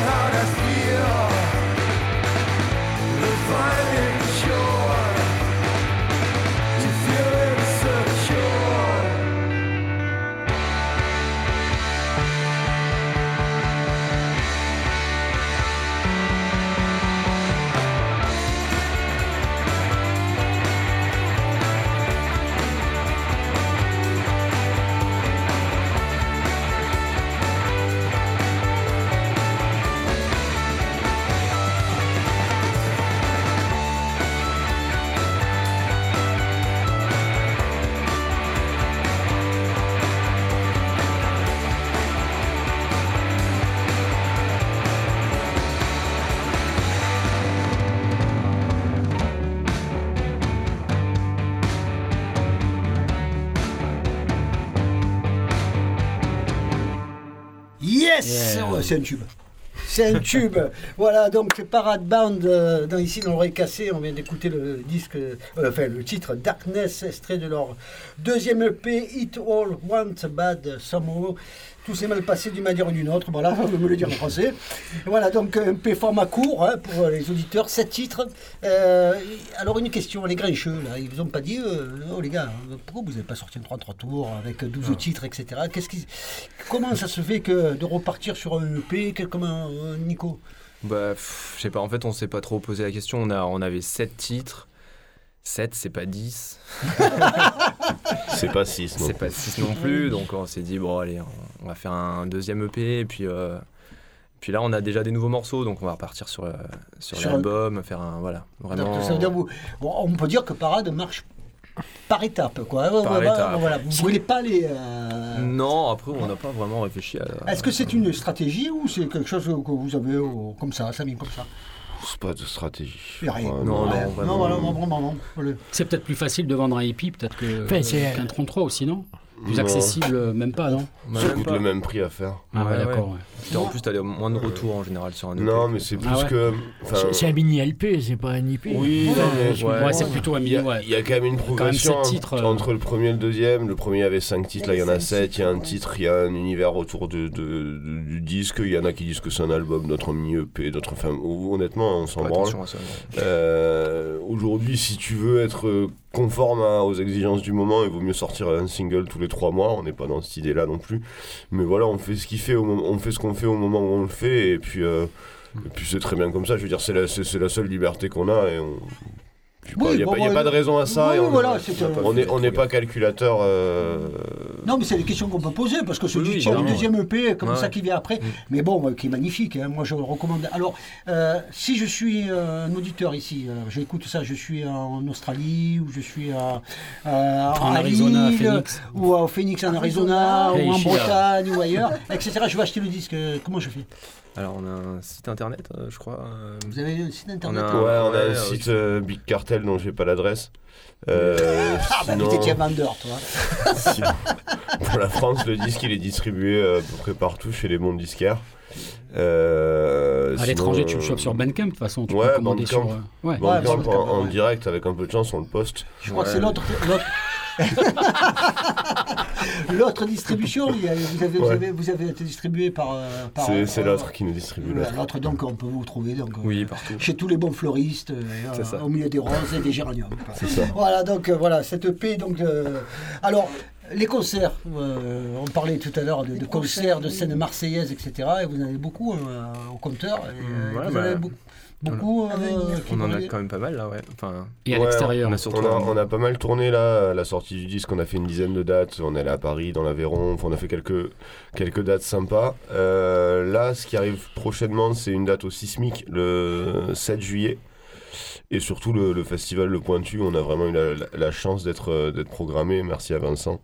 C'est un tube. C'est un tube. Voilà, donc Parade Band, euh, dans, ici dans l'oreille cassée, on vient d'écouter le disque, euh, enfin le titre Darkness, extrait de leur deuxième EP, It All Want Bad Somehow. Tout s'est mal passé d'une manière ou d'une autre, voilà, on veut le dire en français. Voilà, donc un EP format court hein, pour les auditeurs, 7 titres. Euh, alors une question, les grincheux, là, ils vous ont pas dit, euh, oh les gars, pourquoi vous n'avez pas sorti un 33 tours avec 12 titres, etc. Qu'est-ce qui, comment ça se fait que de repartir sur un EP, comment, euh, Nico? Bah, je sais pas, en fait, on s'est pas trop posé la question. On, a, on avait 7 titres. 7, c'est pas 10. C'est pas 6 non C'est pas 6 non plus. Donc on s'est dit, bon, allez, on, on va faire un deuxième EP. Et puis, euh, puis là, on a déjà des nouveaux morceaux. Donc on va repartir sur, euh, sur, Sur l'album, faire un. Voilà, vraiment. Donc, ça veut dire vous- bon, on peut dire que Parade marche par étapes, quoi. Par Voilà, étapes. voilà, vous ne brûlez pas les. euh, Non, après, on n'a pas vraiment réfléchi à. Est-ce que c'est une stratégie ou c'est quelque chose que vous avez euh, comme ça, ça vient comme ça? C'est pas de stratégie. Il y a rien. Ouais, Non, Ouais. non, vraiment. non, voilà, non, vraiment, non. Voilà. C'est peut-être plus facile de vendre un hippie, peut-être que Enfin, c'est- qu'un 33 aussi, non? Plus accessible, euh, même pas, non Ça même coûte pas. le même prix à faire. Ah ouais, d'accord. ouais. En plus, t'as les- moins de retours en général sur un EP. Non, mais c'est plus Ah ouais que. C'est c'est un mini LP, c'est pas un IP. Oui, non, mais Ouais. Ouais, c'est plutôt un mini. il y a quand même une même progression titres, euh. entre le premier et le deuxième. Le premier avait 5 titres, là il y en a 7. Il y a un titre, il y a un univers autour de, de- de- du disque. Il y en a qui disent que c'est un album, d'autres un mini EP, d'autres. Enfin, honnêtement, on s'en branle. Euh, Aujourd'hui, si tu veux être conforme à- aux exigences du moment, il vaut mieux sortir un single tous les trois mois. On n'est pas dans cette idée-là non plus. Mais voilà, on fait ce qu'il fait, au moment- on fait ce qu'on fait au moment où on le fait, et puis, euh, et puis c'est très bien comme ça. Je veux dire, c'est la, la seule liberté qu'on a, et on. Oui, Il n'y a, bon, pas- il y a bon, pas de raison à ça. oui, et on voilà, c'est, euh, on n'est on pas calculateur. euh, Non, mais c'est des questions qu'on peut poser parce que ce Oui, titre, le deuxième EP, comme Ouais. ça qui vient après, mais bon, euh, qui est magnifique, hein, moi je le recommande. Alors, euh, si je suis euh, un auditeur ici, euh, j'écoute ça, je suis en Australie ou je suis à, à- En à Arizona, à Lille, Phoenix. ou au Phoenix en Arizona, Hey, ou en. Bretagne ou ailleurs, etc. Je vais acheter le disque. euh, Comment je fais? Alors, on a un site internet, euh, je crois. euh, Vous avez un site internet On a Ouais, on a un ouais, site euh, Big Cartel dont j'ai pas l'adresse. Euh, Ah, bah, sinon- vous étiez vendeur, toi. Sinon, pour la France, le disque il est distribué à peu près partout chez les mondes disquaires. Euh, À l'étranger, tu le chopes sur Bandcamp, de toute façon. Tu Ouais, peux commander. Bandcamp. Ouais. Bandcamp Ouais, Bandcamp, en, en ouais. direct avec un peu de chance on le poste. Je crois que c'est l'autre. l'autre- distribution, vous, avez, vous, Ouais. avez, vous avez été distribué par. euh, par C'est euh, l'autre qui nous distribue l'autre. Donc, on peut vous trouver donc, euh, Oui, partout. chez tous les bons fleuristes, euh, au milieu des roses et des géraniums. ça. Voilà, donc euh, voilà, cette EP. Donc, euh, alors, les concerts, euh, on parlait tout à l'heure de, de concerts, de scènes marseillaises, etc. Et vous en avez beaucoup euh, au compteur. Et, euh, Ouais, vous bah, en avez beaucoup, beaucoup euh, qui On en a quand même pas mal là, ouais. Enfin, Et à Ouais, l'extérieur. on a surtout. On on a pas mal tourné là, à la sortie du disque, on a fait une dizaine de dates, on est allé à Paris, dans l'Aveyron, enfin, on a fait quelques, quelques dates sympas. Euh, là, ce qui arrive prochainement, c'est une date au Sismic, le 7 juillet. Et surtout le, le festival Le Pointu, on a vraiment eu la, la- la chance d'être euh, d'être programmé, merci à Vincent.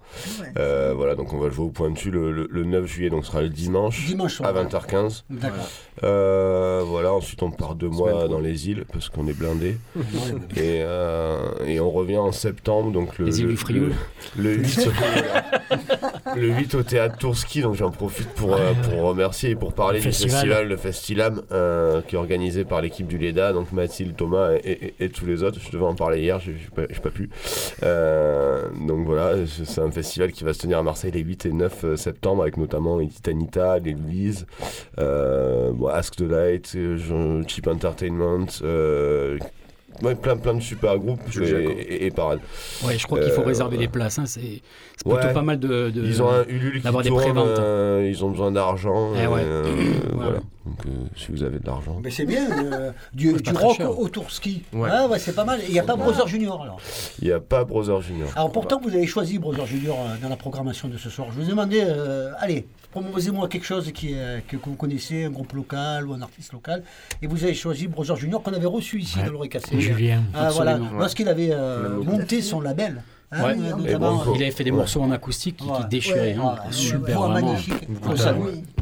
Euh, voilà, donc on va jouer au Pointu le, le- le 9 juillet, donc ce sera le dimanche, à 20h15. D'accord. Euh, voilà, ensuite on part deux mois dans les îles parce qu'on est blindé. et, euh, et on revient en septembre, donc le, Les îles du Frioul. le, le 8, le 8 au théâtre Tourski. Donc j'en profite pour, euh, pour remercier et pour parler Festival. du festival, le Festilam, euh, qui est organisé par l'équipe du LEDA, donc Mathilde, Thomas et, et- et tous les autres. Je devais en parler hier, j'ai j'ai pas, pu. Euh, donc voilà, c'est un festival qui va se tenir à Marseille les 8 et 9 septembre, avec notamment Edith Anita, les Louise, euh, bon, Ask the Light, euh, Cheap Entertainment. euh, ouais, plein, plein de super groupes et, et- et parades. Ouais, je crois qu'il faut Euh, réserver les places. hein, C'est plutôt Ouais. pas mal de. de- Ils ont un Ulule qui d'avoir des préventes. euh, ils ont besoin d'argent. Eh ouais. euh, Ouais. Voilà. Donc euh, si vous avez de l'argent. Mais c'est bien, euh, du, rock cher. au Tourski. Ouais. Ah ouais, c'est pas mal. Et il n'y a pas Brother Junior alors. Il n'y a pas Brother Junior. Alors pourtant, vous avez choisi Brother Junior euh, dans la programmation de ce soir. Je vous ai demandé, euh, allez, proposez-moi quelque chose qui que, que vous connaissez, un groupe local ou un artiste local. Et vous avez choisi Brother Junior qu'on avait reçu ici Ouais. dans l'oreille cassée. Julien. Ah, voilà, lorsqu'il avait euh, monté son label. hein, Ouais. notamment. Il avait fait des Ouais. morceaux en acoustique qui, déchiraient. Ouais, hein. ouais, Super, vraiment. magnifique.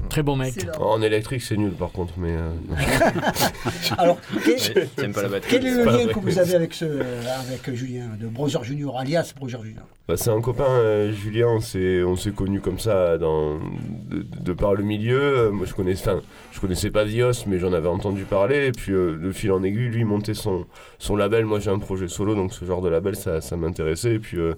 Très bon mec. En électrique, c'est nul par contre, mais. euh. Alors, quel, pas la est le lien que vous avez avec, ce, avec Julien, de Brother Junior, alias Brother Junior? Bah, c'est un copain, euh, Julien, on s'est, on s'est connus comme ça dans, de, de par le milieu. Euh, moi, je connaissais, enfin, je connaissais pas Dios, mais j'en avais entendu parler. Et puis, euh, de fil en aiguille, lui, il montait son, son label. Moi, j'ai un projet solo, donc ce genre de label, ça, ça m'intéressait. Et puis, euh,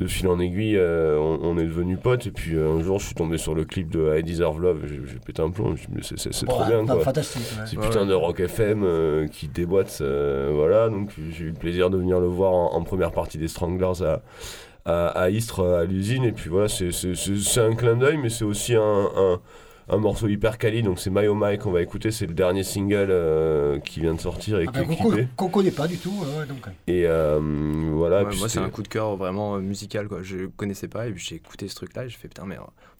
de fil en aiguille, euh, on, on est devenus potes. Et puis, euh, un jour, je suis tombé sur le clip de I Deserve Love. J'ai, pété un plomb. Je me suis dit, mais c'est, c'est, c'est Bon, trop bien, fa- quoi. fantastique, ouais. C'est Ouais, putain ouais. de rock FM euh, qui déboîte. euh, voilà, donc j'ai eu le plaisir de venir le voir en, en première partie des Stranglers à, à, à Istres, à l'usine. Et puis voilà, c'est, c'est, c'est, c'est un clin d'œil, mais c'est aussi un, un, un morceau hyper quali. Donc c'est My Oh My qu'on va écouter. C'est le dernier single euh, qui vient de sortir et Ah qui ben, est qu'on-. Qu'on connaît pas du tout. donc. Et euh, voilà. Ouais, puis moi, c'est un coup de cœur vraiment euh, musical. Quoi. Je connaissais pas et puis j'ai écouté ce truc-là et j'ai fait putain, mais.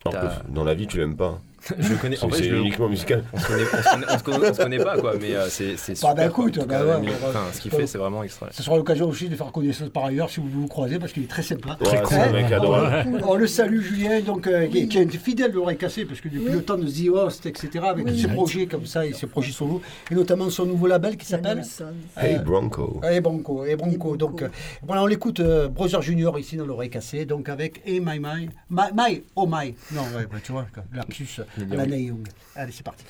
Alors t'as- que dans la vie, tu l'aimes pas. Je connais. C'est, en fait, c'est je le- uniquement musical. On se connaît, on se connaît, on se connaît- on se connaît pas, quoi, mais euh, c'est c'est Bah, super. bah, quoi. bah, ouais, va- enfin, ce qu'il fait, c'est vraiment extra. Ce sera l'occasion aussi de faire connaissance par ailleurs si vous vous croisez parce qu'il est très sympa. Ouais, Très c'est un cool. mec adorable. On le salue Julien, donc, euh, qui, est- qui est fidèle de l'oreille cassée parce que depuis le temps de The Host, etc., avec tous ses projets comme ça et ses projets solo, et notamment son nouveau label qui s'appelle Hey Euh, Bronco. Hey Bronco, hey Bronco. Donc, euh, voilà, on l'écoute euh, Brother Junior ici dans l'oreille cassée, donc avec Hey My My, My, My oh My. Non, ouais, tu vois, lapsus. Allez, c'est parti.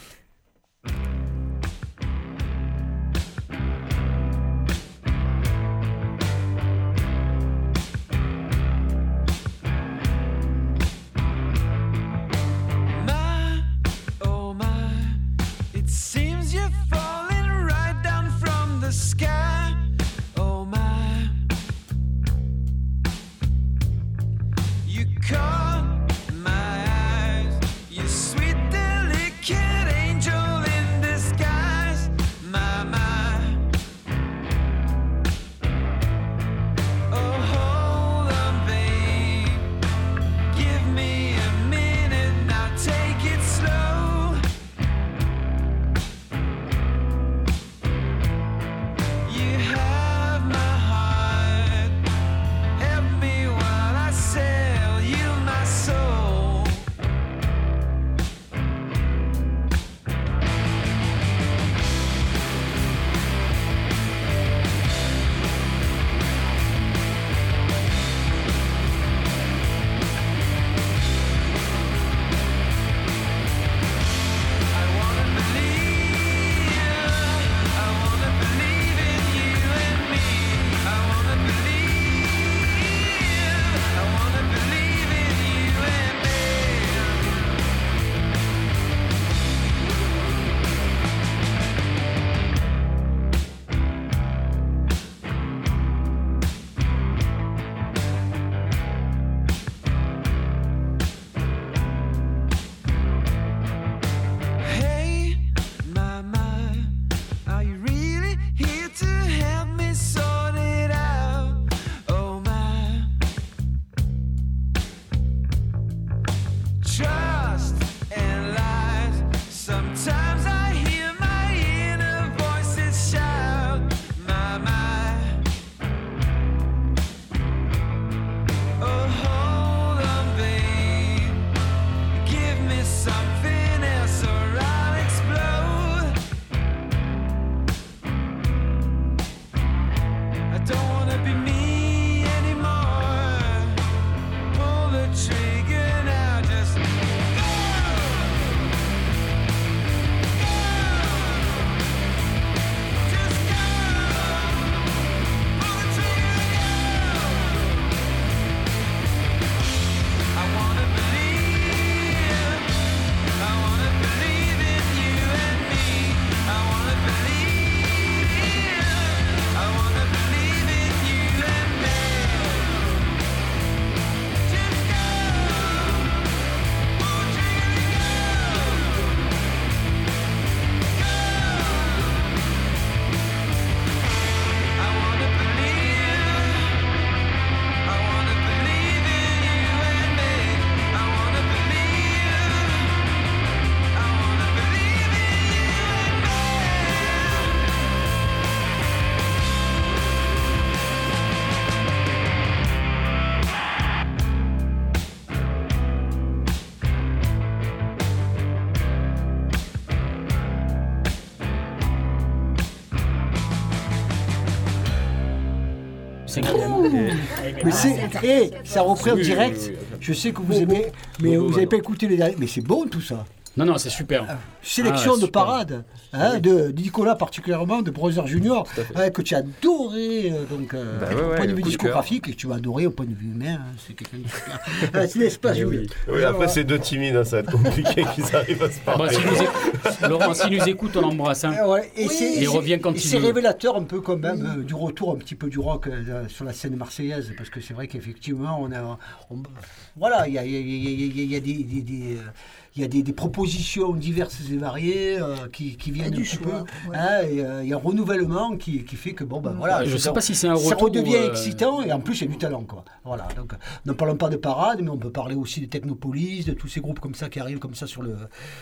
Mais c'est, eh, ça reprend direct. Je sais que vous aimez, mais vous n'avez pas écouté les derniers. Mais c'est bon tout ça. Non, non, c'est super. Sélection Ah, de super. parade hein, de Nicolas particulièrement, de Brother Junior, hein, que tu as adoré euh, donc, euh, Bah ouais, au ouais, point de vue discographique et que tu vas adorer au point de vue humain. hein, c'est quelqu'un de super. C'est n'est-ce pas, Eh Jules Oui, après, c'est deux timides, hein, ça va être compliqué qu'ils arrivent à se Bon, parler. nous écoute- Laurent, s'il nous écoute, on l'embrasse. hein. Ah ouais, et c'est- il revient quand il c'est révélateur un peu quand même euh, du retour un petit peu du rock euh, sur la scène marseillaise parce que c'est vrai qu'effectivement on a on- voilà il y a, il y a- il y a- il y a- il y a des, des- des, euh, il y a des, des propositions diverses et variées euh, qui, qui viennent du un petit choix, peu ouais. hein, et euh, il y a un renouvellement qui, qui fait que bon ben voilà Je ça- sais pas si c'est un ça retour, redevient euh, excitant et en plus il y a du talent quoi voilà donc ne parlons pas de parade mais on peut parler aussi de Technopolis de tous ces groupes comme ça qui arrivent comme ça sur le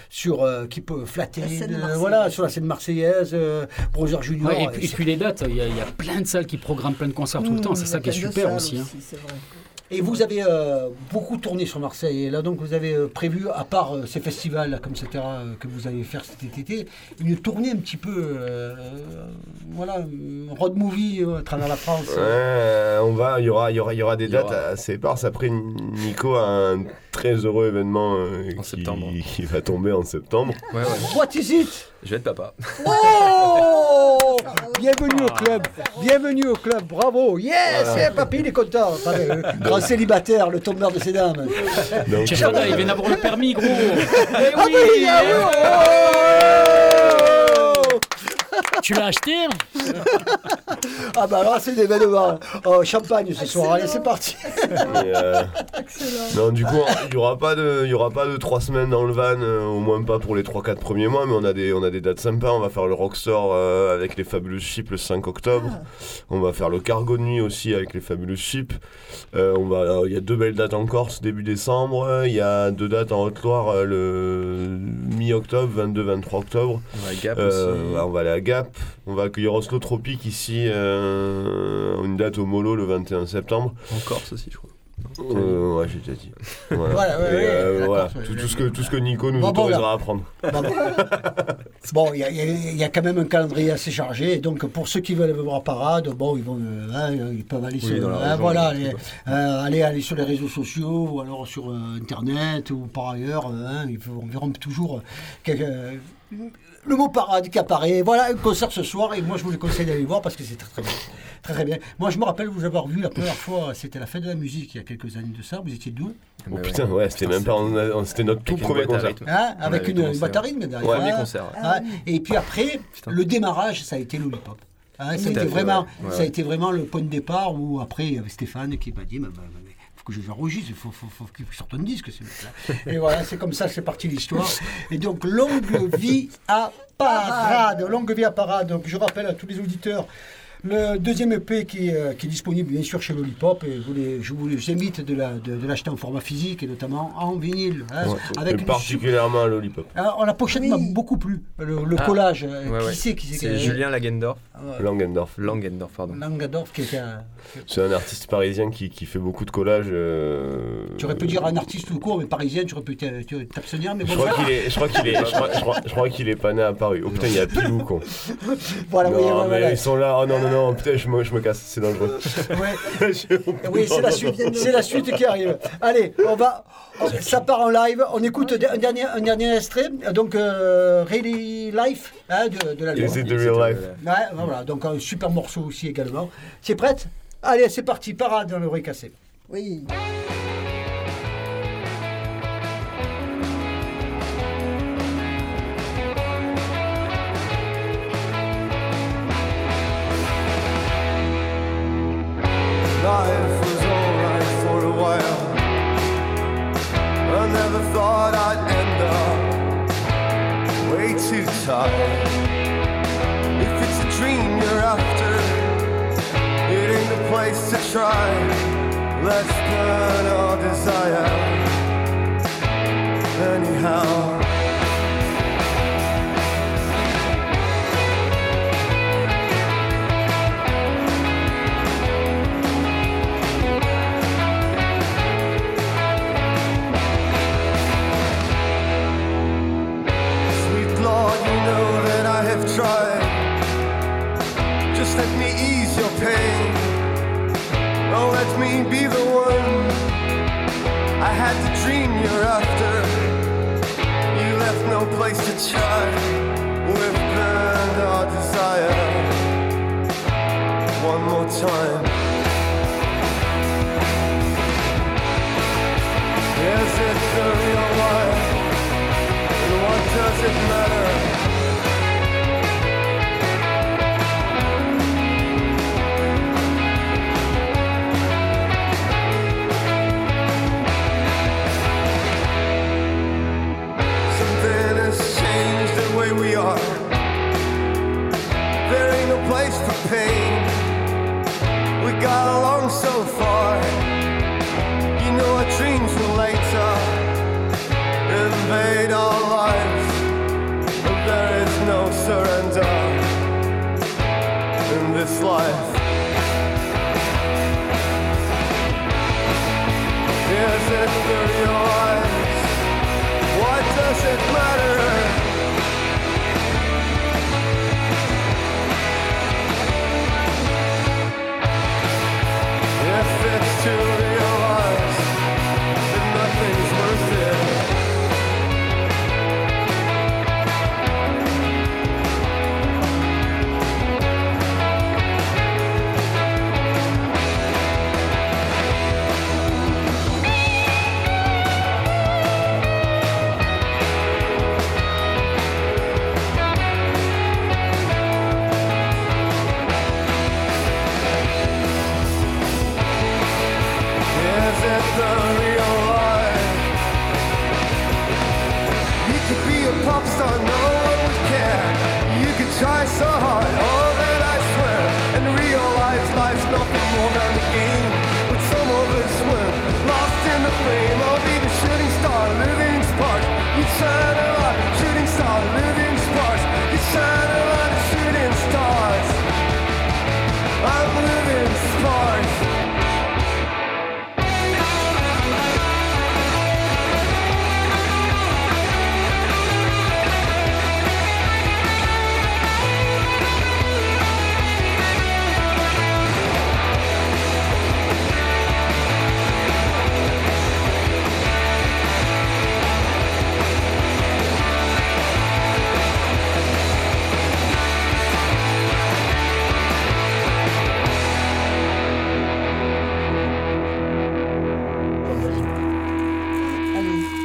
sur euh, qui peut flatter La scène de- marseillaise. voilà sur la scène marseillaise euh, Brother Junior Ouais, et, et puis, et c'est- puis les dates, il y, a, il y a plein de salles qui programment plein de concerts tout le temps. C'est ça qui est super aussi. hein. Et vous avez euh, beaucoup tourné sur Marseille. Et là, donc, vous avez euh, prévu, à part euh, ces festivals là, comme etc., euh, que vous allez faire cet été, une tournée un petit peu, voilà, road movie euh, à travers la France. Ouais, on va, il y aura, il y aura, il y aura des dates assez éparses. Après, Nico a un très heureux événement euh, qui, qui va tomber en septembre. Ouais, ouais. What is it? Je vais être papa. Oh Bienvenue au club, bienvenue au club, bravo, yes, Voilà. eh, papy il est content, grand célibataire, le tombeur de ses dames. Il vient d'avoir le permis, gros. Eh oui, ah oui, oh Tu l'as acheté Ah bah alors c'est l'événement. Oh, champagne ce soir, allez c'est parti. Et, euh, non, du coup, il n'y aura pas de, il y aura pas de trois semaines dans le van, euh, au moins pas pour les 3-4 premiers mois, mais on a des, on a des dates sympas. On va faire le Rockstore euh, avec les Fabulous Ships le 5 octobre. On va faire le Cargo de nuit aussi avec les Fabulous. Euh, on va, il y a deux belles dates en Corse début décembre. Il y a deux dates en Haute-Loire euh, le mi-octobre, 22-23 octobre. On va à Gap Euh, aussi. on va aller à Gap. On va accueillir Oslo Tropique ici, euh, une date au Molo le 21 septembre. En Corse aussi, je crois. Euh, ouais, j'ai déjà dit. Voilà. Voilà, ouais, euh, voilà. Tout, tout ce que, tout ce que Nico nous Bon, bon, autorisera là. à prendre. Bon, bon. Bon, il y, a- y quand même un calendrier assez chargé. et Donc, pour ceux qui veulent voir parade, bon, ils, vont, euh, hein, ils peuvent aller Oui, sur, hein, voilà, aller, euh, aller, aller sur les réseaux sociaux ou alors sur euh, Internet ou par ailleurs. hein, ils vont- on verra toujours euh, quelque- euh, le mot parade qui apparaît. Voilà, un concert ce soir et moi, je vous le conseille d'aller voir parce que c'est très, très bien. Très, très bien. Moi, je me rappelle vous avoir vu la première fois, c'était la fête de la musique il y a quelques années de ça. Vous étiez d'où Oh putain, ouais, c'était même pas. on a- on- C'était notre tout Avec une premier boîte à concert. rythme. Hein, On avec avait une, une rythme derrière. Ouais, premier concert, ouais. Hein, Et puis après, le démarrage, ça a été Lollipop. Hein, ça, a été à fait, vraiment, ouais. Ouais, ça a ouais. été vraiment le point de départ où après, il y avait Stéphane qui m'a dit, il faut que je j'enregistre, il faut, faut, faut qu'il sorte un disque. Et voilà, c'est comme ça, c'est parti l'histoire. Et donc, longue vie à parade. Longue vie à parade. Donc, je rappelle à tous les auditeurs. Le deuxième EP qui, est, euh, qui est disponible bien sûr chez Lollipop et je vous, les- je vous les invite de la- de- de l'acheter en format physique et notamment en vinyle. hein, Ouais. avec Et particulièrement à Lollipop. alors, la pochette m'a beaucoup plu. Le, le Ah, collage. euh, ouais, qui ouais. c'est qui C'est qui- Julien Lagendorf. ouais. Langendorf. Langendorf, pardon. Langadorf qui était. un- C'est un artiste parisien qui, qui fait beaucoup de collages. euh, Tu aurais pu dire un artiste tout court, mais parisien, tu aurais pu t'abstenir. Mais bon, Je crois qu'il est, je crois qu'il est, je crois, je crois- je crois qu'il est pas né à Paris. Oh putain, il y a Pilou con. Voilà, non, mais voilà. ils sont là. Oh non, non, non, putain, je me, je me casse, c'est dangereux. Oui, c'est la suite. C'est la suite qui arrive. Allez, on va. on- ça part en live. On écoute un dernier, un dernier extrait. Donc, euh, Really Life hein, de, de l'album. Is it the real life? Ouais, voilà. Donc, un super morceau aussi également. C'est prête Allez, c'est parti. Parade dans l'oreille cassée. Oui. Too. If it's a dream you're after, it ain't the place to try. Let's burn our desire. Anyhow. Place to try. We've burned our desire. One more time. Is it the real life? And what does it matter? We are. There ain't no place for pain. We got along so far. You know our dreams will later invade our lives. But there is no surrender in this life. Is it the real life? What does it matter?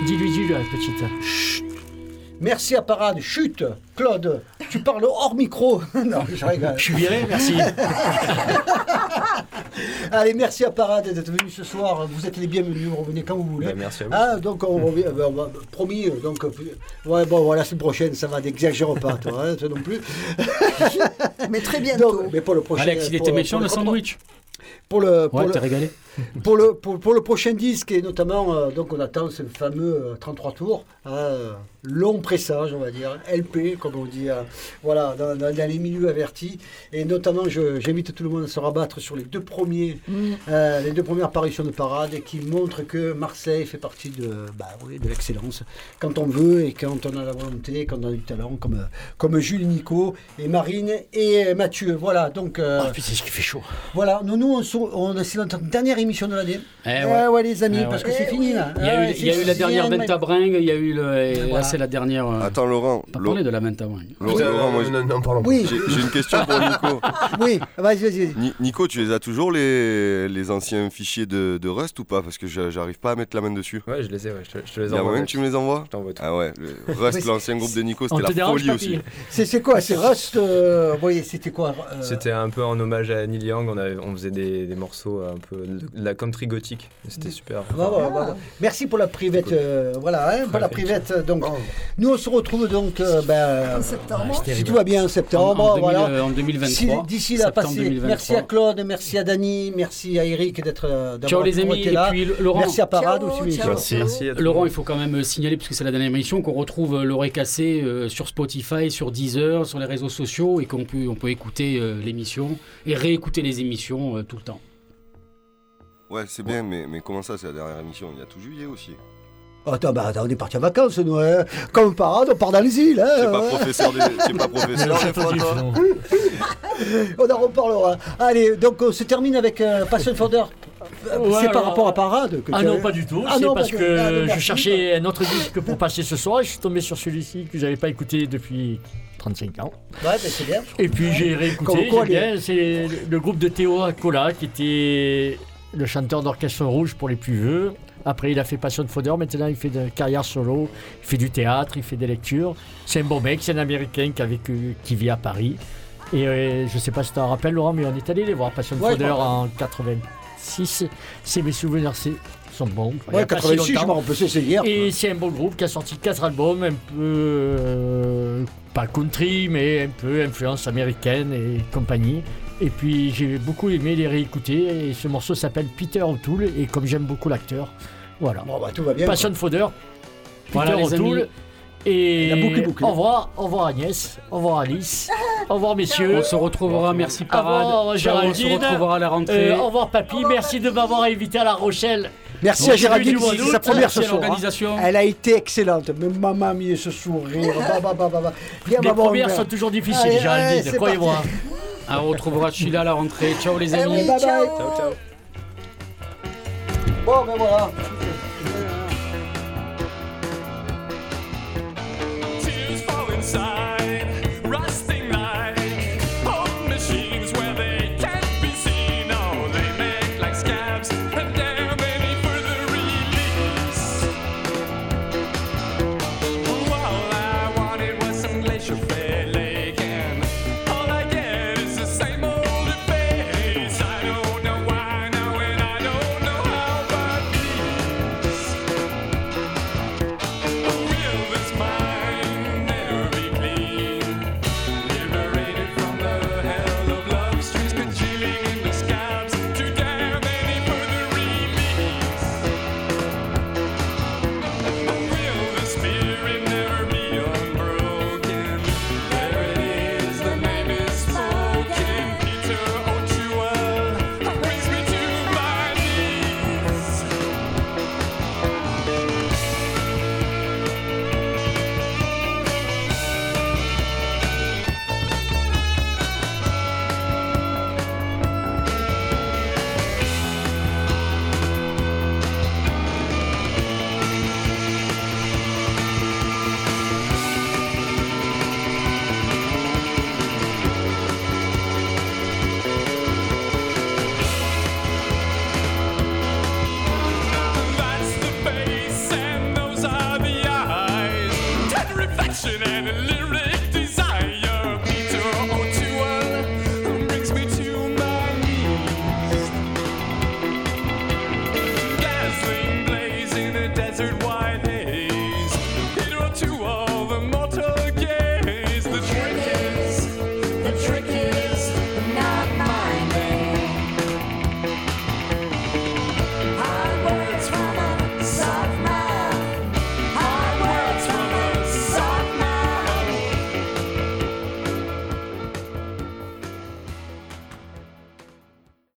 Dis-lui, dis-lui, la petite. Merci à Parade. Chut, Claude, tu parles hors micro. non, je rigole. Je suis viré, merci. Allez, merci à Parade d'être venu ce soir. Vous êtes les bienvenus. Revenez quand vous voulez. Ben, merci à vous. Ah, donc on revient. ben, on va- promis. Donc, ouais, bon, voilà, la semaine prochaine, ça va. N'exagère pas, toi, hein, toi non plus. Mais très bientôt. Donc, mais pour le prochain. Alex, il était méchant, le sandwich. Pour le, pour Ouais, le- régalé. pour le, pour, pour le prochain disque, et notamment, euh, donc on attend ce fameux euh, 33 tours, hein, euh, long pressage, on va dire, LP, comme on dit, euh, voilà, dans, dans- dans les milieux avertis. Et notamment, j'invite tout le monde à se rabattre sur les deux premiers, euh, les deux premières apparitions de parade, qui montrent que Marseille fait partie de, bah, oui, de l'excellence, quand on veut et quand on a la volonté, quand on a du talent, comme, comme Jules Nico, et Marine, et euh, Mathieu. Voilà, donc... euh, Oh putain, ce qui fait chaud. voilà, nous, nous, on, on- c'est notre dernière émission de l'année. Eh ouais. les amis, Eh ouais. parce que c'est fini là. Il y a Ah, eu, il y a c'est eu la dernière sixième. Venta Bring, il y a eu le. et Voilà. C'est la dernière. euh, Attends, Laurent. Pas parler de la Venta Bring. Laurent, Laurent, moi. Oui. j'ai une question pour Nico. Oui, vas-y, vas-y. vas-y. Ni- Nico, tu les as toujours les, les anciens fichiers de, de Rust ou pas? Parce que j'a- j'arrive pas à mettre la main dessus. Ouais, je les ai, ouais, je te, je te les Il y a envoie. moyen que tu me les envoies? Je t'envoie tout. Ah ouais, le Rust, l'ancien groupe de Nico, On c'était la folie aussi. C'est quoi? C'est Rust euh, voyez, c'était quoi euh, C'était un peu en hommage à Neil Young, on, avait- on faisait des, des morceaux un peu de, la country gothique. C'était super. Voilà. Merci pour la privette. euh, voilà, hein, pour la privette. Donc, nous, on se retrouve donc euh, ben, En septembre. Ah, si tout va bien en septembre. En- en 2000, voilà. euh, en 2023, Si- D'ici là. 2023. Merci à Claude, merci à Dany, merci à Eric d'être euh, Ciao les amis, et là. puis Laurent. Merci à Parade Ciao, aussi. ciao. Merci. Merci à il faut quand même signaler, puisque c'est la dernière émission, qu'on retrouve euh, l'oreille cassée euh, sur Spotify, sur Deezer, sur les réseaux sociaux, et qu'on peut, on peut écouter euh, l'émission et réécouter les émissions euh, tout le temps. Ouais, c'est bien, mais, mais comment ça, c'est la dernière émission? Il y a tout juillet aussi. Attends, bah, attends, on est parti en vacances, nous. Hein. Comme parade, on part dans les îles. Hein, C'est pas ouais. professeur, des- c'est pas professeur On en reparlera. Allez, donc on se termine avec euh, Passion. Euh, Ouais, c'est par alors- rapport à Parade que Ah non, as- pas du tout. Ah c'est non, parce que ah, je cherchais un autre disque pour passer ce soir et je suis tombé sur celui-ci que j'avais pas écouté depuis 35 ans. Ouais, c'est bien. Et puis j'ai réécouté, quoi, j'aime bien. C'est le groupe de Théo Acola qui était le chanteur d'Orchestre Rouge pour les plus vieux. Après, il a fait Passion Fodder. Maintenant, il fait de carrière solo. Il fait du théâtre, il fait des lectures. C'est un bon mec, c'est un Américain qui, a vécu- qui vit à Paris. Et euh, je sais pas si tu te rappelles, Laurent, mais on est allé les voir Passion Ouais, Fodder en 86. C'est mes souvenirs, c'est sont bons. Ouais, pas si 86, je m'en c'est hier. Et c'est un bon groupe qui a sorti quatre albums, un peu euh, pas country, mais un peu influence américaine et compagnie. Et puis j'ai beaucoup aimé les réécouter. Et ce morceau s'appelle Peter O'Toole. Et comme j'aime beaucoup l'acteur, voilà. Bon, bah, tout va bien. Passion Fodder, Peter Voilà, les O'Toole. Et au revoir, au revoir Agnès, au revoir Alice, au revoir messieurs. On se retrouvera, merci Parade. Au revoir Ciao, on se Géraldine. retrouvera à la rentrée. Euh, au revoir Papy, merci de m'avoir invité à La Rochelle. Merci à Géraldine, c'est sa première ce Merci à soir. hein. Elle a été excellente. Mais maman, mis ce sourire. Bah, bah, bah, bah, bah. Viens, Les maman, premières sont toujours difficiles, Allez, Géraldine, croyez-moi. On retrouvera Sheila à la rentrée. Ciao les amis. Eh ciao. Ciao. Bon, ben voilà.